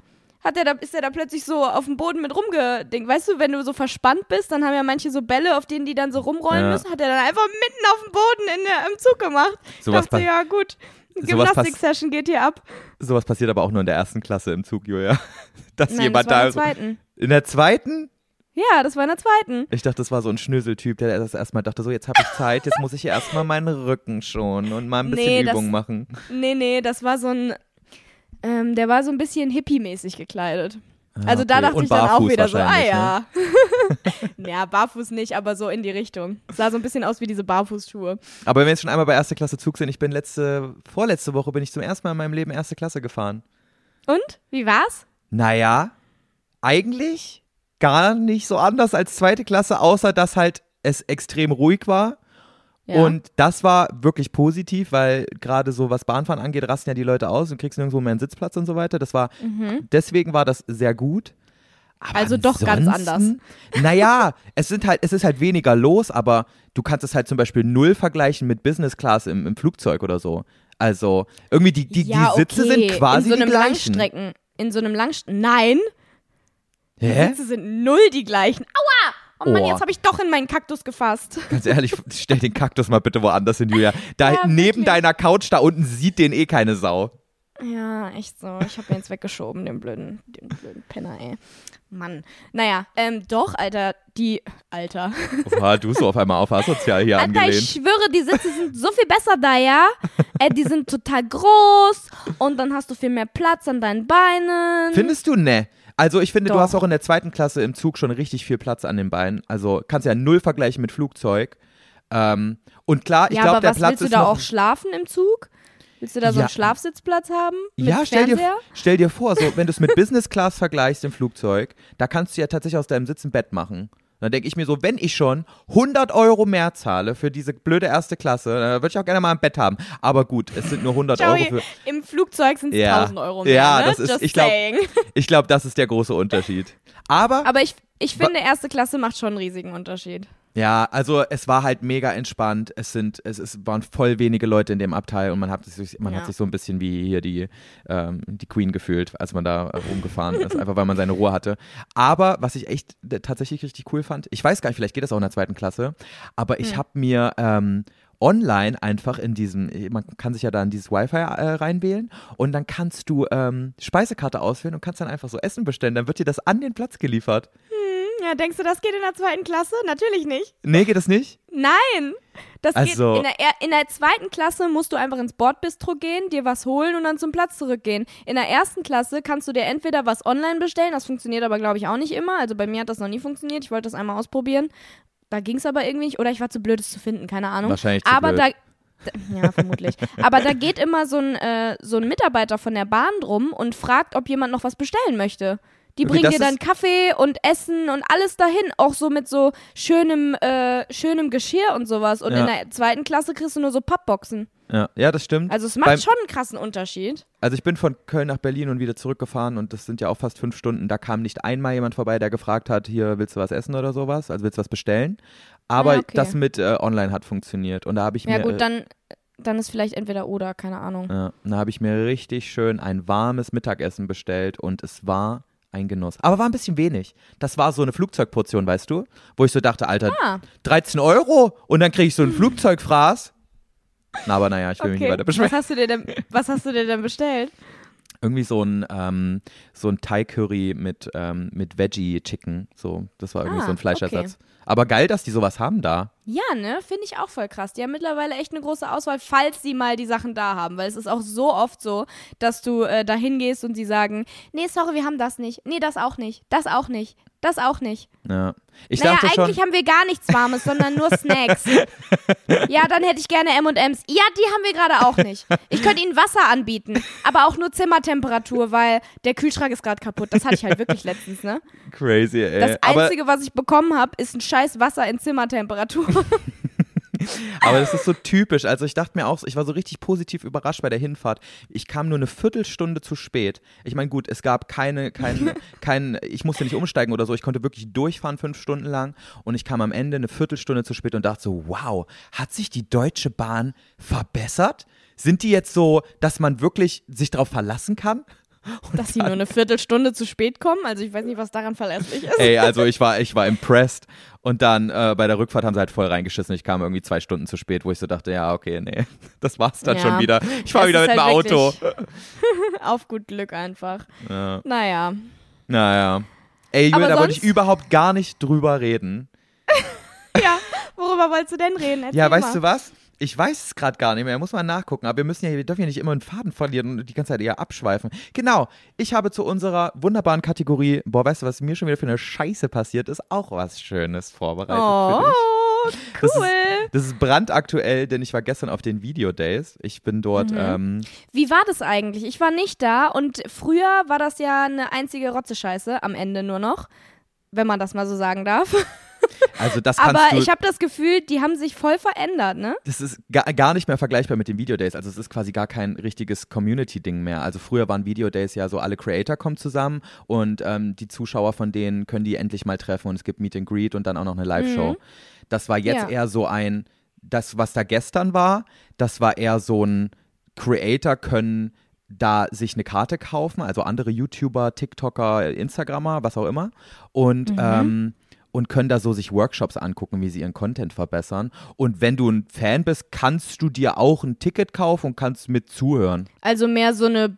Hat er da, ist er da plötzlich so auf dem Boden mit rumgedingt. Weißt du, wenn du so verspannt bist, dann haben ja manche so Bälle, auf denen die dann so rumrollen Ja. müssen, hat er dann einfach mitten auf dem Boden in der, im Zug gemacht. Sowas Dachte, pa- ja gut, Gymnastik-Session geht hier ab. Sowas passiert aber auch nur in der ersten Klasse im Zug, Julia. *laughs* Dass Nein, jemand das war da. in der zweiten. in der zweiten? Ja, das war in der zweiten. Ich dachte, das war so ein Schnöseltyp, der das erstmal dachte, so jetzt habe ich Zeit, jetzt muss ich hier erstmal meinen Rücken schonen und mal ein bisschen Nee, das- Übung machen. Nee, nee, das war so ein, ähm, der war so ein bisschen hippie-mäßig gekleidet. Also da okay. dachte Und ich dann auch wieder so, ah wahrscheinlich, ne? ja. *laughs* ja, barfuß nicht, aber so in die Richtung. Sah so ein bisschen aus wie diese Barfußschuhe. Aber wenn wir jetzt schon einmal bei erste Klasse Zug sind, ich bin letzte, vorletzte Woche bin ich zum ersten Mal in meinem Leben erste Klasse gefahren. Und? Wie war's? Naja, eigentlich gar nicht so anders als zweite Klasse, außer dass halt es extrem ruhig war. Ja. Und das war wirklich positiv, weil gerade so was Bahnfahren angeht, rasten ja die Leute aus und kriegst nirgendwo mehr einen Sitzplatz und so weiter. Das war, deswegen war das sehr gut. Aber Mhm. Also doch ganz ansonsten- Naja, es sind halt, es ist halt weniger los, aber du kannst es halt zum Beispiel null vergleichen mit Business Class im, im Flugzeug oder so. Also irgendwie die, die, ja, die Sitze okay. sind quasi in so einem die gleichen. Langstrecken. In so einem Langstrecken. Nein, die Hä? Sitze sind null die gleichen. Aua! Oh Mann, jetzt habe ich doch in meinen Kaktus gefasst. *laughs* Ganz ehrlich, stell den Kaktus mal bitte woanders hin, Julia. Da Ja, neben deiner Couch da unten sieht den eh keine Sau. Ja, echt so. Ich habe ihn jetzt weggeschoben, den blöden, den blöden Penner, ey. Mann. Naja, ähm, doch, Alter, die, Alter. Boah, du so auf einmal auf asozial hier Alter, ich angelehnt. schwöre, die Sitze sind so viel besser da, ja? Ey, die sind total groß und dann hast du viel mehr Platz an deinen Beinen. Findest du, ne? Also ich finde, du Doch. hast auch in der zweiten Klasse im Zug schon richtig viel Platz an den Beinen. Also kannst ja null vergleichen mit Flugzeug. Ähm, und klar, ich ja, glaube, der was Platz willst du ist da noch, auch schlafen im Zug? Willst du da so Ja. einen Schlafsitzplatz haben? Ja, stell dir, stell dir vor, so, wenn du es mit *laughs* Business Class vergleichst im Flugzeug, da kannst du ja tatsächlich aus deinem Sitz ein Bett machen. Dann denke ich mir so, wenn ich schon 100 Euro mehr zahle für diese blöde erste Klasse, dann würde ich auch gerne mal ein Bett haben. Aber gut, es sind nur 100 Euro Joey, für. im Flugzeug sind es Ja. 1000 Euro mehr. Ja, ne? das ist- Just ich glaub- *laughs* glaube, das ist der große Unterschied. Aber, Aber ich, ich finde, erste Klasse macht schon einen riesigen Unterschied. Ja, also es war halt mega entspannt. Es sind, es, es waren voll wenige Leute in dem Abteil und man hat sich, man Ja. hat sich so ein bisschen wie hier die, ähm, die Queen gefühlt, als man da äh, rumgefahren ist, einfach weil man seine Ruhe hatte. Aber was ich echt äh, tatsächlich richtig cool fand, ich weiß gar nicht, vielleicht geht das auch in der zweiten Klasse, aber ich Hm. habe mir ähm, online einfach in diesem, man kann sich ja da in dieses Wi-Fi äh, reinwählen und dann kannst du ähm, Speisekarte auswählen und kannst dann einfach so Essen bestellen. Dann wird dir das an den Platz geliefert. Ja, denkst du, das geht in der zweiten Klasse? Natürlich nicht. Nee, geht das nicht? Nein! Das Also- geht in der, er- in der zweiten Klasse musst du einfach ins Bordbistro gehen, dir was holen und dann zum Platz zurückgehen. In der ersten Klasse kannst du dir entweder was online bestellen, das funktioniert aber, glaube ich, auch nicht immer. Also bei mir hat das noch nie funktioniert. Ich wollte das einmal ausprobieren. Da ging es aber irgendwie nicht. Oder ich war zu blöd, es zu finden, keine Ahnung. Wahrscheinlich zu aber blöd. da. da- Ja, vermutlich. Aber da geht immer so ein, äh, so ein Mitarbeiter von der Bahn drum und fragt, ob jemand noch was bestellen möchte. Die bringen dir dann Kaffee und Essen und alles dahin, auch so mit so schönem, äh, schönem Geschirr und sowas. Und Ja. in der zweiten Klasse kriegst du nur so Pappboxen. Ja, ja das stimmt. Also es macht Beim- schon einen krassen Unterschied. Also ich bin von Köln nach Berlin und wieder zurückgefahren und das sind ja auch fast fünf Stunden. Da kam nicht einmal jemand vorbei, der gefragt hat, hier willst du was essen oder sowas, also willst du was bestellen. Aber Ah, okay. das mit äh, online hat funktioniert und da habe ich Ja mir gut, äh, dann, dann ist vielleicht entweder oder, keine Ahnung. ja, da habe ich mir richtig schön ein warmes Mittagessen bestellt und es war ein Genuss. Aber war ein bisschen wenig. Das war so eine Flugzeugportion, weißt du, wo ich so dachte, Alter, Ah, 13 Euro und dann kriege ich so ein Flugzeugfraß. Na, aber naja, ich will mich nicht okay. weiter beschweren. Was hast du dir denn, was hast du dir denn bestellt? Irgendwie so ein, ähm, so ein Thai-Curry mit, ähm, mit Veggie-Chicken. So, das war irgendwie Ah, so ein Fleischersatz. Aber geil, dass die sowas haben da. Ja, ne? Finde ich auch voll krass. Die haben mittlerweile echt eine große Auswahl, falls sie mal die Sachen da haben. Weil es ist auch so oft so, dass du äh, da hingehst und sie sagen, nee, sorry, wir haben das nicht. Nee, das auch nicht. Das auch nicht. Das auch nicht. Ja. Ich naja, dachte schon, eigentlich haben wir gar nichts Warmes, sondern nur Snacks. *laughs* ja, dann hätte ich gerne M&M's. Ja, die haben wir gerade auch nicht. Ich könnte ihnen Wasser anbieten, aber auch nur Zimmertemperatur, weil der Kühlschrank ist gerade kaputt. Das hatte ich halt wirklich letztens, ne? crazy, ey. Das aber, Einzige, was ich bekommen habe, ist ein scheiß Wasser in Zimmertemperatur. *laughs* aber das ist so typisch. Also ich dachte mir auch, ich war so richtig positiv überrascht bei der Hinfahrt. Ich kam nur eine Viertelstunde zu spät. Ich meine, gut, es gab keine, kein, *laughs* kein, ich musste nicht umsteigen oder so. Ich konnte wirklich durchfahren fünf Stunden lang und ich kam am Ende eine Viertelstunde zu spät und dachte so, wow, hat sich die Deutsche Bahn verbessert? Sind die jetzt so, dass man wirklich sich darauf verlassen kann? Dass sie nur eine Viertelstunde zu spät kommen. Also ich weiß nicht, was daran verlässlich ist. Ey, also *laughs* ich war, ich war impressed. Und dann äh, bei der Rückfahrt haben sie halt voll reingeschissen. Ich kam irgendwie zwei Stunden zu spät, wo ich so dachte, ja, okay, nee, *laughs* das war's dann Ja. schon wieder. Ich fahre wieder mit dem halt Auto. *laughs* Auf gut Glück einfach. Ja. Naja. Naja. Ey, Julia, da wollte ich überhaupt gar nicht drüber reden. Ja, worüber wolltest du denn reden? Erzähl Ja, weißt mal. du was? Ich weiß es gerade gar nicht mehr, muss mal nachgucken. Aber wir müssen ja, wir dürfen ja nicht immer einen Faden verlieren und die ganze Zeit eher abschweifen. Genau, ich habe zu unserer wunderbaren Kategorie, boah, weißt du, was mir schon wieder für eine Scheiße passiert ist, auch was Schönes vorbereitet für dich. Oh, Das cool. ist, das ist brandaktuell, denn ich war gestern auf den Video Days. Ich bin dort, Mhm. ähm, Wie war das eigentlich? Ich war nicht da und früher war das ja eine einzige Rotzescheiße am Ende nur noch, wenn man das mal so sagen darf. *laughs* also das kannst Aber ich habe das Gefühl, die haben sich voll verändert, ne? das ist gar, gar nicht mehr vergleichbar mit den Video Days. Also es ist quasi gar kein richtiges Community-Ding mehr. Also früher waren Video Days ja so, alle Creator kommen zusammen und ähm, die Zuschauer von denen können die endlich mal treffen und es gibt Meet and Greet und dann auch noch eine Live-Show. Das war jetzt Ja. eher so ein, das, was da gestern war, das war eher so ein Creator können da sich eine Karte kaufen, also andere YouTuber, TikToker, Instagrammer, was auch immer. Und, ähm, und können da so sich Workshops angucken, wie sie ihren Content verbessern. Und wenn du ein Fan bist, kannst du dir auch ein Ticket kaufen und kannst mit zuhören. Also mehr so eine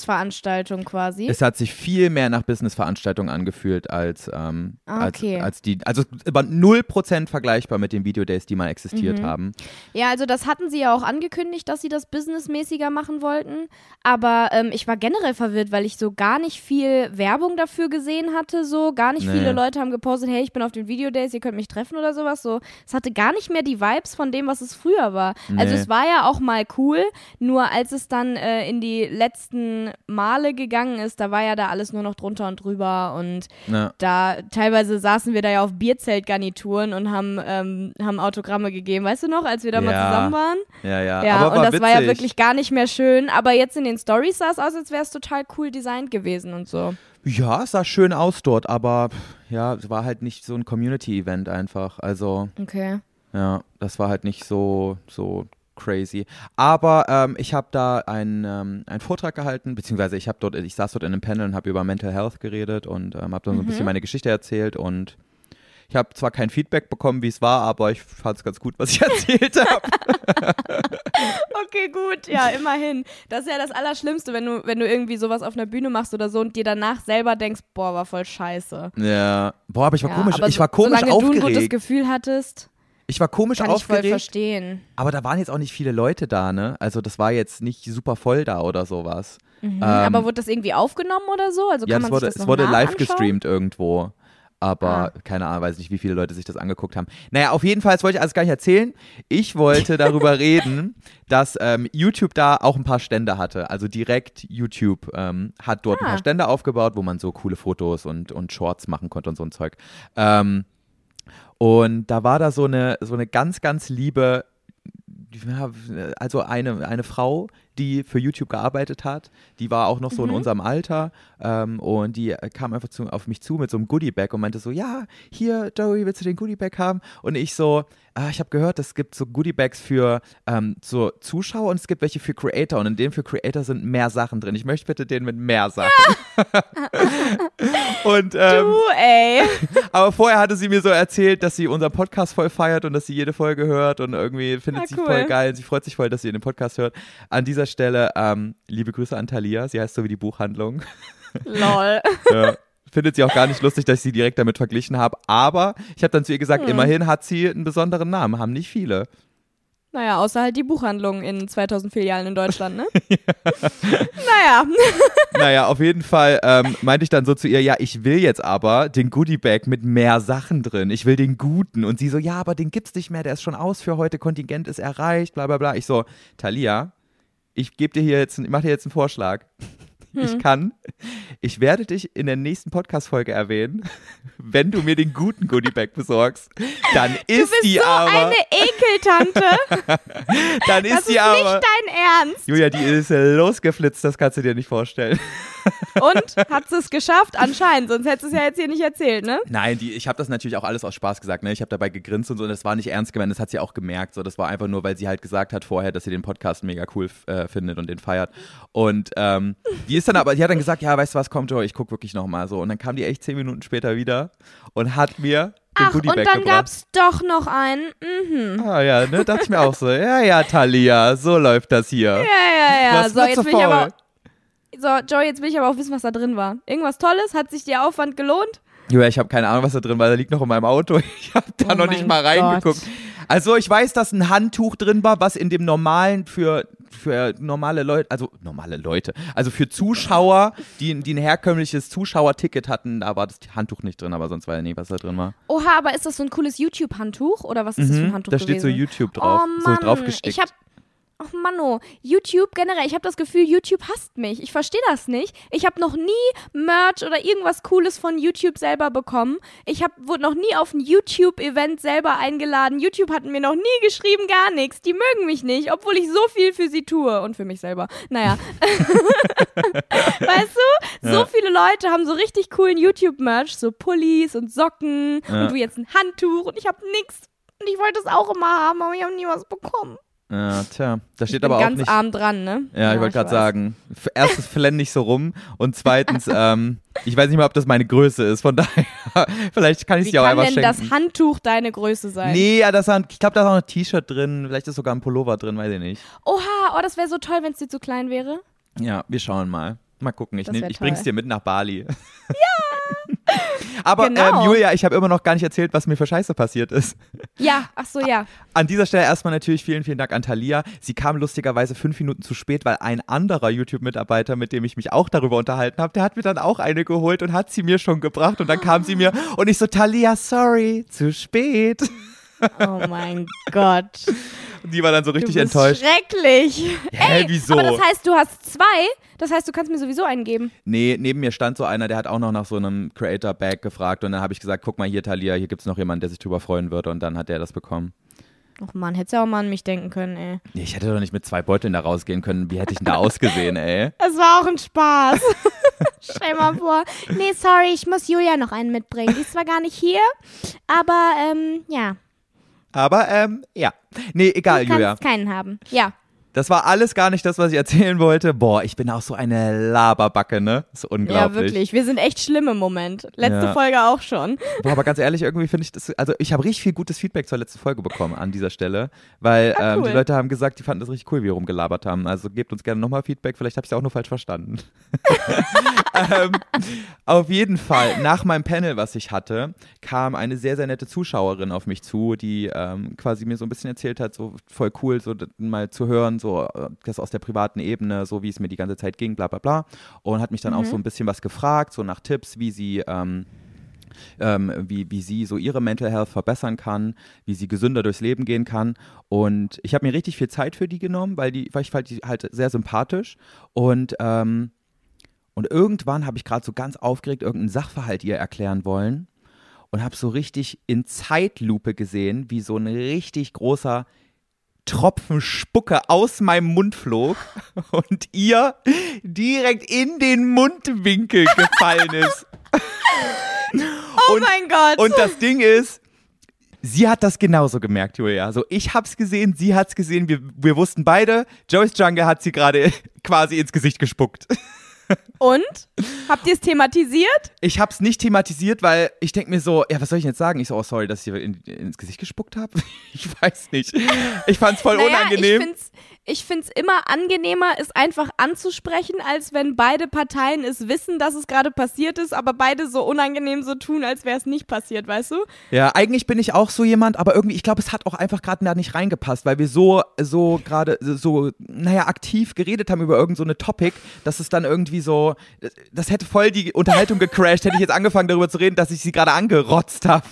Business-Veranstaltung quasi. Es hat sich viel mehr nach Business-Veranstaltung angefühlt als, ähm, Ah, okay. als, als die, also war 0% vergleichbar mit den Videodays, die mal existiert Mhm. haben. Ja, also das hatten sie ja auch angekündigt, dass sie das businessmäßiger machen wollten. Aber ähm, ich war generell verwirrt, weil ich so gar nicht viel Werbung dafür gesehen hatte. So gar nicht Nee. viele Leute haben gepostet, hey, ich bin bin auf den Videodays, ihr könnt mich treffen oder sowas. So, es hatte gar nicht mehr die Vibes von dem, was es früher war. Also Nee. es war ja auch mal cool, nur als es dann äh, in die letzten Male gegangen ist, da war ja da alles nur noch drunter und drüber und Ja. da teilweise saßen wir da ja auf Bierzeltgarnituren und haben, ähm, haben Autogramme gegeben, weißt du noch, als wir da mal Ja. zusammen waren? Ja, ja. Ja, aber und war das war ja witzig. wirklich gar nicht mehr schön, aber jetzt in den Stories sah es aus, als wäre es total cool designt gewesen und so. Ja, es sah schön aus dort, aber ja, es war halt nicht so ein Community-Event einfach. Also, Okay. ja, das war halt nicht so, so crazy. Aber ähm, ich habe da einen, ähm, einen Vortrag gehalten, beziehungsweise ich habe dort, ich saß dort in einem Panel und habe über Mental Health geredet und ähm, habe dann so ein bisschen meine Geschichte erzählt und ich habe zwar kein Feedback bekommen, wie es war, aber ich fand es ganz gut, was ich *laughs* erzählt habe. Okay, gut, ja, immerhin. Das ist ja das Allerschlimmste, wenn du, wenn du irgendwie sowas auf einer Bühne machst oder so und dir danach selber denkst, boah, war voll scheiße. ja, boah, aber ich war ja, komisch, aber ich war komisch solange du ein gutes aufgeregt. Gefühl hattest, Ich war komisch kann ich voll aufgeregt. verstehen. Aber da waren jetzt auch nicht viele Leute da, ne? Also das war jetzt nicht super voll da oder sowas. Mhm. Ähm, aber wurde das irgendwie aufgenommen oder so? Also ja, kann man wurde, sich das es noch wurde nach live anschauen? gestreamt irgendwo. Aber Ah. keine Ahnung, weiß nicht, wie viele Leute sich das angeguckt haben. Naja, auf jeden Fall, das wollte ich alles gar nicht erzählen. Ich wollte darüber *laughs* reden, dass ähm, YouTube da auch ein paar Stände hatte. Also direkt YouTube ähm, hat dort ein Ah. paar Stände aufgebaut, wo man so coole Fotos und, und Shorts machen konnte und so ein Zeug. Ähm, und da war da so eine, so eine ganz, ganz liebe, also eine, eine Frau, die für YouTube gearbeitet hat. Die war auch noch so in unserem Alter ähm, und die kam einfach zu, auf mich zu mit so einem Goodie-Bag und meinte so, ja, hier, Joey, willst du den Goodie-Bag haben? Und ich so, ah, ich habe gehört, es gibt so Goodie-Bags für ähm, so Zuschauer und es gibt welche für Creator und in dem für Creator sind mehr Sachen drin. Ich möchte bitte den mit mehr Sachen. *laughs* *laughs* und ähm, Du, ey. aber vorher hatte sie mir so erzählt, dass sie unseren Podcast voll feiert und dass sie jede Folge hört und irgendwie findet Ah, sie cool. voll geil. Sie freut sich voll, dass sie den Podcast hört. An dieser Stelle ähm, liebe Grüße an Talia. Sie heißt so wie die Buchhandlung. Lol. *laughs* ja. Findet sie auch gar nicht lustig, dass ich sie direkt damit verglichen habe. Aber ich habe dann zu ihr gesagt, Hm. immerhin hat sie einen besonderen Namen. Haben nicht viele. Naja, außer halt die Buchhandlung in 2000 Filialen in Deutschland, ne? *laughs* *laughs* naja. *laughs* naja, auf jeden Fall ähm, meinte ich dann so zu ihr, ja, ich will jetzt aber den Goodie-Bag mit mehr Sachen drin. Ich will den guten. Und sie so, ja, aber den gibt's nicht mehr, der ist schon aus für heute, Kontingent ist erreicht, bla bla bla. Ich so, Talia, ich gebe dir hier jetzt, ich mache dir jetzt einen Vorschlag. Ich kann, ich werde dich in der nächsten Podcast-Folge erwähnen, wenn du mir den guten Goodie-Bag besorgst. Dann ist Du bist die so aber, eine Ekeltante. *laughs* dann Das ist ist die nicht aber. dein Ernst. Julia, die ist losgeflitzt, das kannst du dir nicht vorstellen. Und hat sie es geschafft? Anscheinend, sonst hättest du es ja jetzt hier nicht erzählt, ne? Nein, die, ich habe das natürlich auch alles aus Spaß gesagt. Ne? Ich habe dabei gegrinst und so. Und das war nicht ernst gemeint. Das hat sie auch gemerkt. So, das war einfach nur, weil sie halt gesagt hat vorher, dass sie den Podcast mega cool äh, findet und den feiert. Und ähm, die ist dann aber, die hat dann gesagt, ja, weißt du was, kommt Joe, ich guck wirklich noch mal so. Und dann kam die echt zehn Minuten später wieder und hat mir Ach, und dann gebracht. gab's doch noch einen. Mhm. Ah ja, ne, dachte ich mir auch so. Ja, ja, Talia, so läuft das hier. Ja, ja, ja. Was so, jetzt will ich aber. So, Joey, jetzt will ich aber auch wissen, was da drin war. Irgendwas Tolles? Hat sich der Aufwand gelohnt? Julia, ich habe keine Ahnung, was da drin war. Der liegt noch in meinem Auto. *laughs* Ich habe da Oh noch nicht mal reingeguckt. Gott. Also ich weiß, dass ein Handtuch drin war, was in dem normalen für für normale Leute, also normale Leute, also für Zuschauer, die, die ein herkömmliches Zuschauerticket hatten, da war das Handtuch nicht drin, aber sonst weiß ich nicht, was da drin war. Oha, aber ist das so ein cooles YouTube-Handtuch? Oder was ist das für ein Handtuch Mhm. da steht so gewesen? YouTube drauf, oh, so Mann. draufgestickt. Ich hab. Ach Manno, YouTube generell, ich habe das Gefühl, YouTube hasst mich. Ich verstehe das nicht. Ich habe noch nie Merch oder irgendwas Cooles von YouTube selber bekommen. Ich hab, wurde noch nie auf ein YouTube-Event selber eingeladen. YouTube hat mir noch nie geschrieben, gar nichts. Die mögen mich nicht, obwohl ich so viel für sie tue und für mich selber. Naja. *laughs* weißt du? So Ja. viele Leute haben so richtig coolen YouTube-Merch, so Pullis und Socken Ja. und du jetzt ein Handtuch und ich habe nichts. Und ich wollte es auch immer haben, aber ich habe nie was bekommen. Ja, tja, da steht ich aber auch ganz nicht. arm dran, ne? Ja, ich wollte gerade sagen, erstens flenn nicht so rum und zweitens, *laughs* ähm, ich weiß nicht mal, ob das meine Größe ist, von *laughs* daher, vielleicht kann ich es dir auch kann einfach denn schenken. das Handtuch deine Größe sein? Nee, ja, das ich glaube, da ist auch ein T-Shirt drin, vielleicht ist sogar ein Pullover drin, weiß ich nicht. Oha, oh, das wäre so toll, wenn es dir zu klein wäre. Ja, wir schauen mal. Mal gucken, ich, nehm, ich bring's dir mit nach Bali. Aber Genau. ähm, Julia, ich habe immer noch gar nicht erzählt, was mir für Scheiße passiert ist. *laughs* Ja, ach so, ja. An dieser Stelle erstmal natürlich vielen, vielen Dank an Talia. Sie kam lustigerweise fünf Minuten zu spät, weil ein anderer YouTube-Mitarbeiter, mit dem ich mich auch darüber unterhalten habe, der hat mir dann auch eine geholt und hat sie mir schon gebracht. Und dann kam sie mir und ich so, Talia, sorry, zu spät. Oh mein Gott. *laughs* Und die war dann so richtig du bist enttäuscht. Schrecklich. Hä, wieso? Aber das heißt, du hast zwei. Das heißt, du kannst mir sowieso einen geben. Nee, neben mir stand so einer, der hat auch noch nach so einem Creator-Bag gefragt und dann habe ich gesagt, guck mal hier, Talia, hier gibt's noch jemanden, der sich drüber freuen würde und dann hat der das bekommen. Och man, hättest ja auch mal an mich denken können, ey. Nee, ich hätte doch nicht mit zwei Beuteln da rausgehen können. Wie hätte ich denn da ausgesehen, ey? *laughs* Das war auch ein Spaß. *laughs* Stell mal vor. Nee, sorry, ich muss Julia noch einen mitbringen. Die ist zwar gar nicht hier, aber ähm, ja. Aber, ähm, ja. Nee, egal, Du Julia. kannst keinen haben. Ja. Das war alles gar nicht das, was ich erzählen wollte. Boah, ich bin auch so eine Laberbacke, ne? Das ist unglaublich. Ja, wirklich. Wir sind echt schlimm im Moment. Letzte Ja. Folge auch schon. Boah, aber ganz ehrlich, irgendwie finde ich das, also ich habe richtig viel gutes Feedback zur letzten Folge bekommen an dieser Stelle, weil Ah, ähm, die cool. Leute haben gesagt, die fanden das richtig cool, wie wir rumgelabert haben. Also gebt uns gerne nochmal Feedback, vielleicht habe ich es auch nur falsch verstanden. *laughs* ähm, auf jeden Fall, nach meinem Panel, was ich hatte, kam eine sehr, sehr nette Zuschauerin auf mich zu, die ähm, quasi mir so ein bisschen erzählt hat, so voll cool, so mal zu hören, so äh, das aus der privaten Ebene, so wie es mir die ganze Zeit ging, bla bla bla. Und hat mich dann auch so ein bisschen was gefragt, so nach Tipps, wie sie ähm, ähm, wie, wie sie so ihre Mental Health verbessern kann, wie sie gesünder durchs Leben gehen kann. Und ich habe mir richtig viel Zeit für die genommen, weil, die, weil ich fand die halt sehr sympathisch. Und, ähm, und irgendwann habe ich gerade so ganz aufgeregt irgendeinen Sachverhalt ihr erklären wollen und habe so richtig in Zeitlupe gesehen, wie so ein richtig großer Tropfen Spucke aus meinem Mund flog *laughs* und ihr direkt in den Mundwinkel gefallen ist. *laughs* Oh Und- mein Gott. Und das Ding ist, sie hat das genauso gemerkt, Julia. So, ich hab's gesehen, sie hat's gesehen, wir, wir wussten beide, Joyce Jungle hat sie gerade *laughs* quasi ins Gesicht gespuckt. Und? Habt ihr es thematisiert? Ich hab's nicht thematisiert, weil ich denk mir so, ja, was soll ich jetzt sagen? Ich so, oh, sorry, dass ich ihr in, ins Gesicht gespuckt habe. *laughs* Ich weiß nicht. Ich fand's voll naja, unangenehm. Ich find's, ich find's immer angenehmer, es einfach anzusprechen, als wenn beide Parteien es wissen, dass es gerade passiert ist, aber beide so unangenehm so tun, als wäre es nicht passiert, weißt du? Ja, eigentlich bin ich auch so jemand, aber irgendwie, ich glaube, es hat auch einfach gerade da nicht reingepasst, weil wir so, so gerade, so, naja, aktiv geredet haben über irgend so eine Topic, dass es dann irgendwie so, das hätte voll die Unterhaltung gecrashed, hätte ich jetzt angefangen darüber zu reden, dass ich sie gerade angerotzt habe.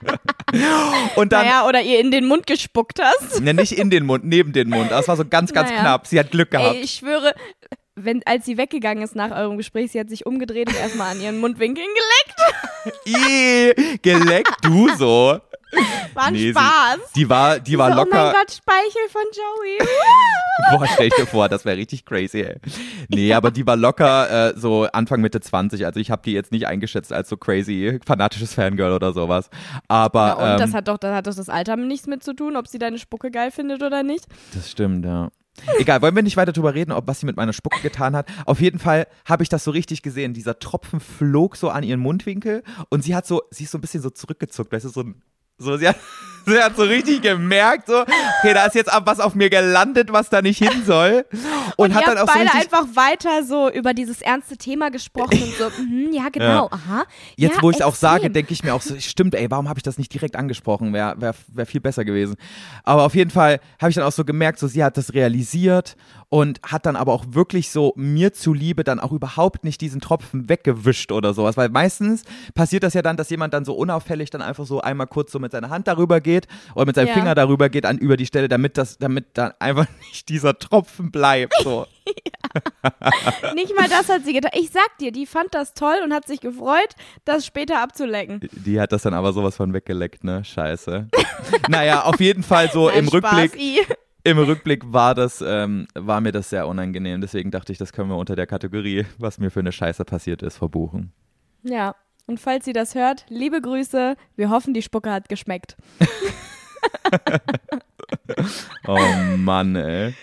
*laughs* Und dann, naja, oder ihr in den Mund gespuckt hast. ne, nicht in den Mund, neben den Mund. Das war so ganz, ganz Naja. knapp. Sie hat Glück gehabt. Ey, ich schwöre, wenn, als sie weggegangen ist nach eurem Gespräch, sie hat sich umgedreht und erstmal an ihren Mundwinkeln geleckt. *laughs* Ih, geleckt du so. War ein Nee, sie- Spaß. Die war, die war so, Oh locker. mein Gott, Speichel von Joey. *laughs* Boah, stell dir vor, das wäre richtig crazy, ey. Nee, aber die war locker äh, so Anfang Mitte 20. Also ich habe die jetzt nicht eingeschätzt als so crazy fanatisches Fangirl oder sowas. Aber Ja, und ähm, das hat doch, das hat doch das Alter nichts mit zu tun, ob sie deine Spucke geil findet oder nicht. das stimmt, ja. Egal, wollen wir nicht weiter drüber reden, ob was sie mit meiner Spucke getan hat. Auf jeden Fall habe ich das so richtig gesehen. Dieser Tropfen flog so an ihren Mundwinkel und sie hat so, sie ist so ein bisschen so zurückgezuckt, weißt du, so ein so, sie hat, *laughs* sie hat so richtig gemerkt, so, okay, da ist jetzt was auf mir gelandet, was da nicht hin soll. *laughs* Und, Und hat dann auch so beide richtig, einfach weiter so über dieses ernste Thema gesprochen und so, *laughs* mhm, ja genau, aha. Jetzt, ja, wo ich es auch sage, denke ich mir auch so, stimmt, ey, warum habe ich das nicht direkt angesprochen? Wäre wär, wär viel besser gewesen. Aber auf jeden Fall habe ich dann auch so gemerkt, so sie hat das realisiert und hat dann aber auch wirklich so mir zuliebe dann auch überhaupt nicht diesen Tropfen weggewischt oder sowas. Weil meistens passiert das ja dann, dass jemand dann so unauffällig dann einfach so einmal kurz so mit seiner Hand darüber geht oder mit seinem Ja. Finger darüber geht, an, über die Stelle, damit das, damit dann einfach *laughs* nicht dieser Tropfen bleibt. So. *laughs* Nicht mal das hat sie getan. Ich sag dir, die fand das toll und hat sich gefreut, das später abzulecken. Die hat das dann aber sowas von weggeleckt, ne? Scheiße. *laughs* naja, auf jeden Fall so Nein, im Rückblick. Spaß, i. Im Rückblick war das, ähm, war mir das sehr unangenehm. Deswegen dachte ich, das können wir unter der Kategorie, was mir für eine Scheiße passiert ist, verbuchen. Ja. Und falls sie das hört, liebe Grüße. Wir hoffen, die Spucke hat geschmeckt. *laughs* Oh Mann, ey.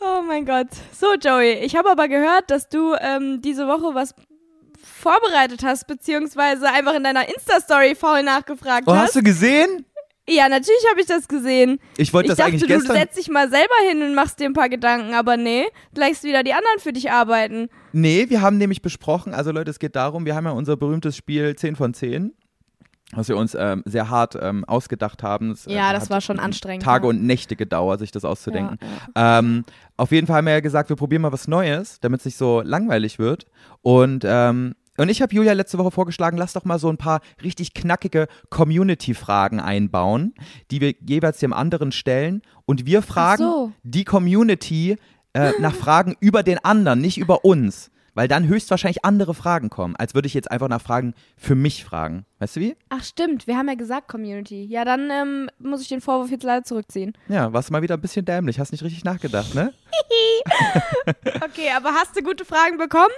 Oh mein Gott. So, Joey, ich habe aber gehört, dass du ähm, diese Woche was vorbereitet hast, beziehungsweise einfach in deiner Insta-Story faul nachgefragt Oh, hast. hast du gesehen? Ja, natürlich habe ich das gesehen. Ich wollte Ich das dachte, eigentlich du gestern. setzt dich mal selber hin und machst dir ein paar Gedanken, aber nee, du lässt wieder die anderen für dich arbeiten. Nee, wir haben nämlich besprochen, also Leute, es geht darum, wir haben ja unser berühmtes Spiel 10 von 10, was wir uns ähm, sehr hart ähm, ausgedacht haben. Es, äh, Ja, das hat war schon anstrengend. Tage ja. und Nächte gedauert, sich das auszudenken. Ja, Ähm, auf jeden Fall haben wir ja gesagt, wir probieren mal was Neues, damit es nicht so langweilig wird. Und, ähm, und ich habe Julia letzte Woche vorgeschlagen, lass doch mal so ein paar richtig knackige Community-Fragen einbauen, die wir jeweils dem anderen stellen. Und wir fragen so. die Community äh, *laughs* nach Fragen über den anderen, nicht über uns. Weil dann höchstwahrscheinlich andere Fragen kommen, als würde ich jetzt einfach nach Fragen für mich fragen. Weißt du wie? Ach stimmt, wir haben ja gesagt Community. Ja, dann ähm, muss ich den Vorwurf jetzt leider zurückziehen. Ja, warst mal wieder ein bisschen dämlich, hast nicht richtig nachgedacht, ne? *laughs* Okay, aber hast du gute Fragen bekommen?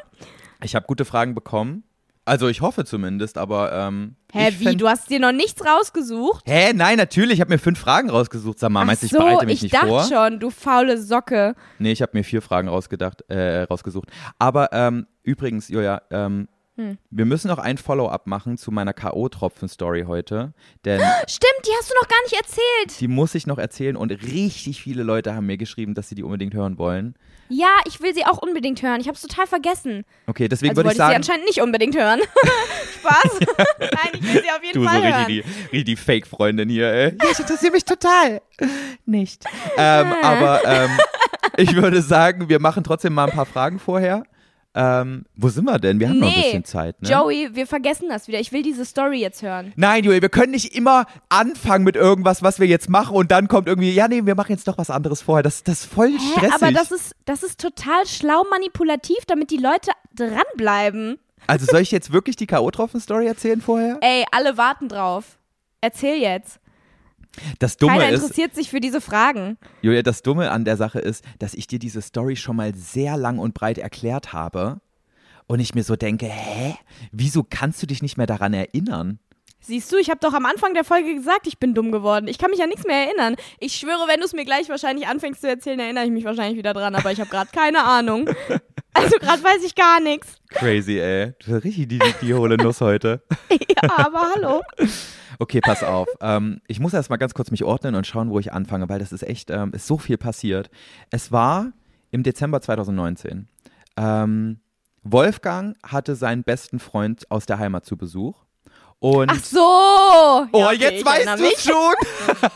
Ich habe gute Fragen bekommen. Also ich hoffe zumindest, aber ähm, Hä, ich wie? Du hast dir noch nichts rausgesucht? Hä, nein, natürlich. Ich habe mir fünf Fragen rausgesucht. Sag mal, Ach meinst du, ich so, bereite mich ich nicht dachte vor? schon, du faule Socke. Nee, ich habe mir vier Fragen rausgedacht, äh, rausgesucht. Aber ähm, übrigens, Julia, ähm, Hm. wir müssen noch ein Follow-up machen zu meiner K.O.-Tropfen-Story heute. Denn *gasps* Stimmt, die hast du noch gar nicht erzählt. die muss ich noch erzählen und richtig viele Leute haben mir geschrieben, dass sie die unbedingt hören wollen. Ja, ich will sie auch unbedingt hören. Ich hab's total vergessen. Okay, deswegen Also würde wollte ich ich sie sagen. anscheinend nicht unbedingt hören. *laughs* Spaß. *laughs* Nein, ich will sie auf jeden Du, so Fall hören. richtig die, richtig die Fake-Freundin hier, ey. Ja, ich interessiere mich total. Nicht. Ähm, aber ähm, *laughs* ich würde sagen, wir machen trotzdem mal ein paar Fragen vorher. Ähm, wo sind wir denn? Wir haben noch ein Nee, bisschen Zeit, ne? Joey, wir vergessen das wieder. Ich will diese Story jetzt hören. Nein, Joey, wir können nicht immer anfangen mit irgendwas, was wir jetzt machen und dann kommt irgendwie, ja, nee, wir machen jetzt doch was anderes vorher. Das, das ist voll Hä, stressig. aber das ist, das ist total schlau manipulativ, damit die Leute dranbleiben. also soll ich jetzt wirklich die K.O.-Tropfen-Story erzählen vorher? Ey, alle warten drauf. Erzähl jetzt. Das Dumme Keiner ist, interessiert sich für diese Fragen. Julia, das Dumme an der Sache ist, dass ich dir diese Story schon mal sehr lang und breit erklärt habe und ich mir so denke, hä, wieso kannst du dich nicht mehr daran erinnern? Siehst du, ich habe doch am Anfang der Folge gesagt, ich bin dumm geworden. Ich kann mich an nichts mehr erinnern. Ich schwöre, wenn du es mir gleich wahrscheinlich anfängst zu erzählen, erinnere ich mich wahrscheinlich wieder dran, aber ich habe gerade keine Ahnung. *laughs* Also gerade weiß ich gar nichts. Crazy, ey. Du bist richtig die, die, die hohle Nuss heute. *laughs* Ja, aber hallo. *laughs* Okay, pass auf. *laughs* Ähm, ich muss erst mal ganz kurz mich ordnen und schauen, wo ich anfange, weil das ist echt, ähm, ist so viel passiert. Es war im Dezember 2019. Ähm, Wolfgang hatte seinen besten Freund aus der Heimat zu Besuch. Und Ach so. oh, Ja, okay, jetzt ich weißt du schon. *laughs*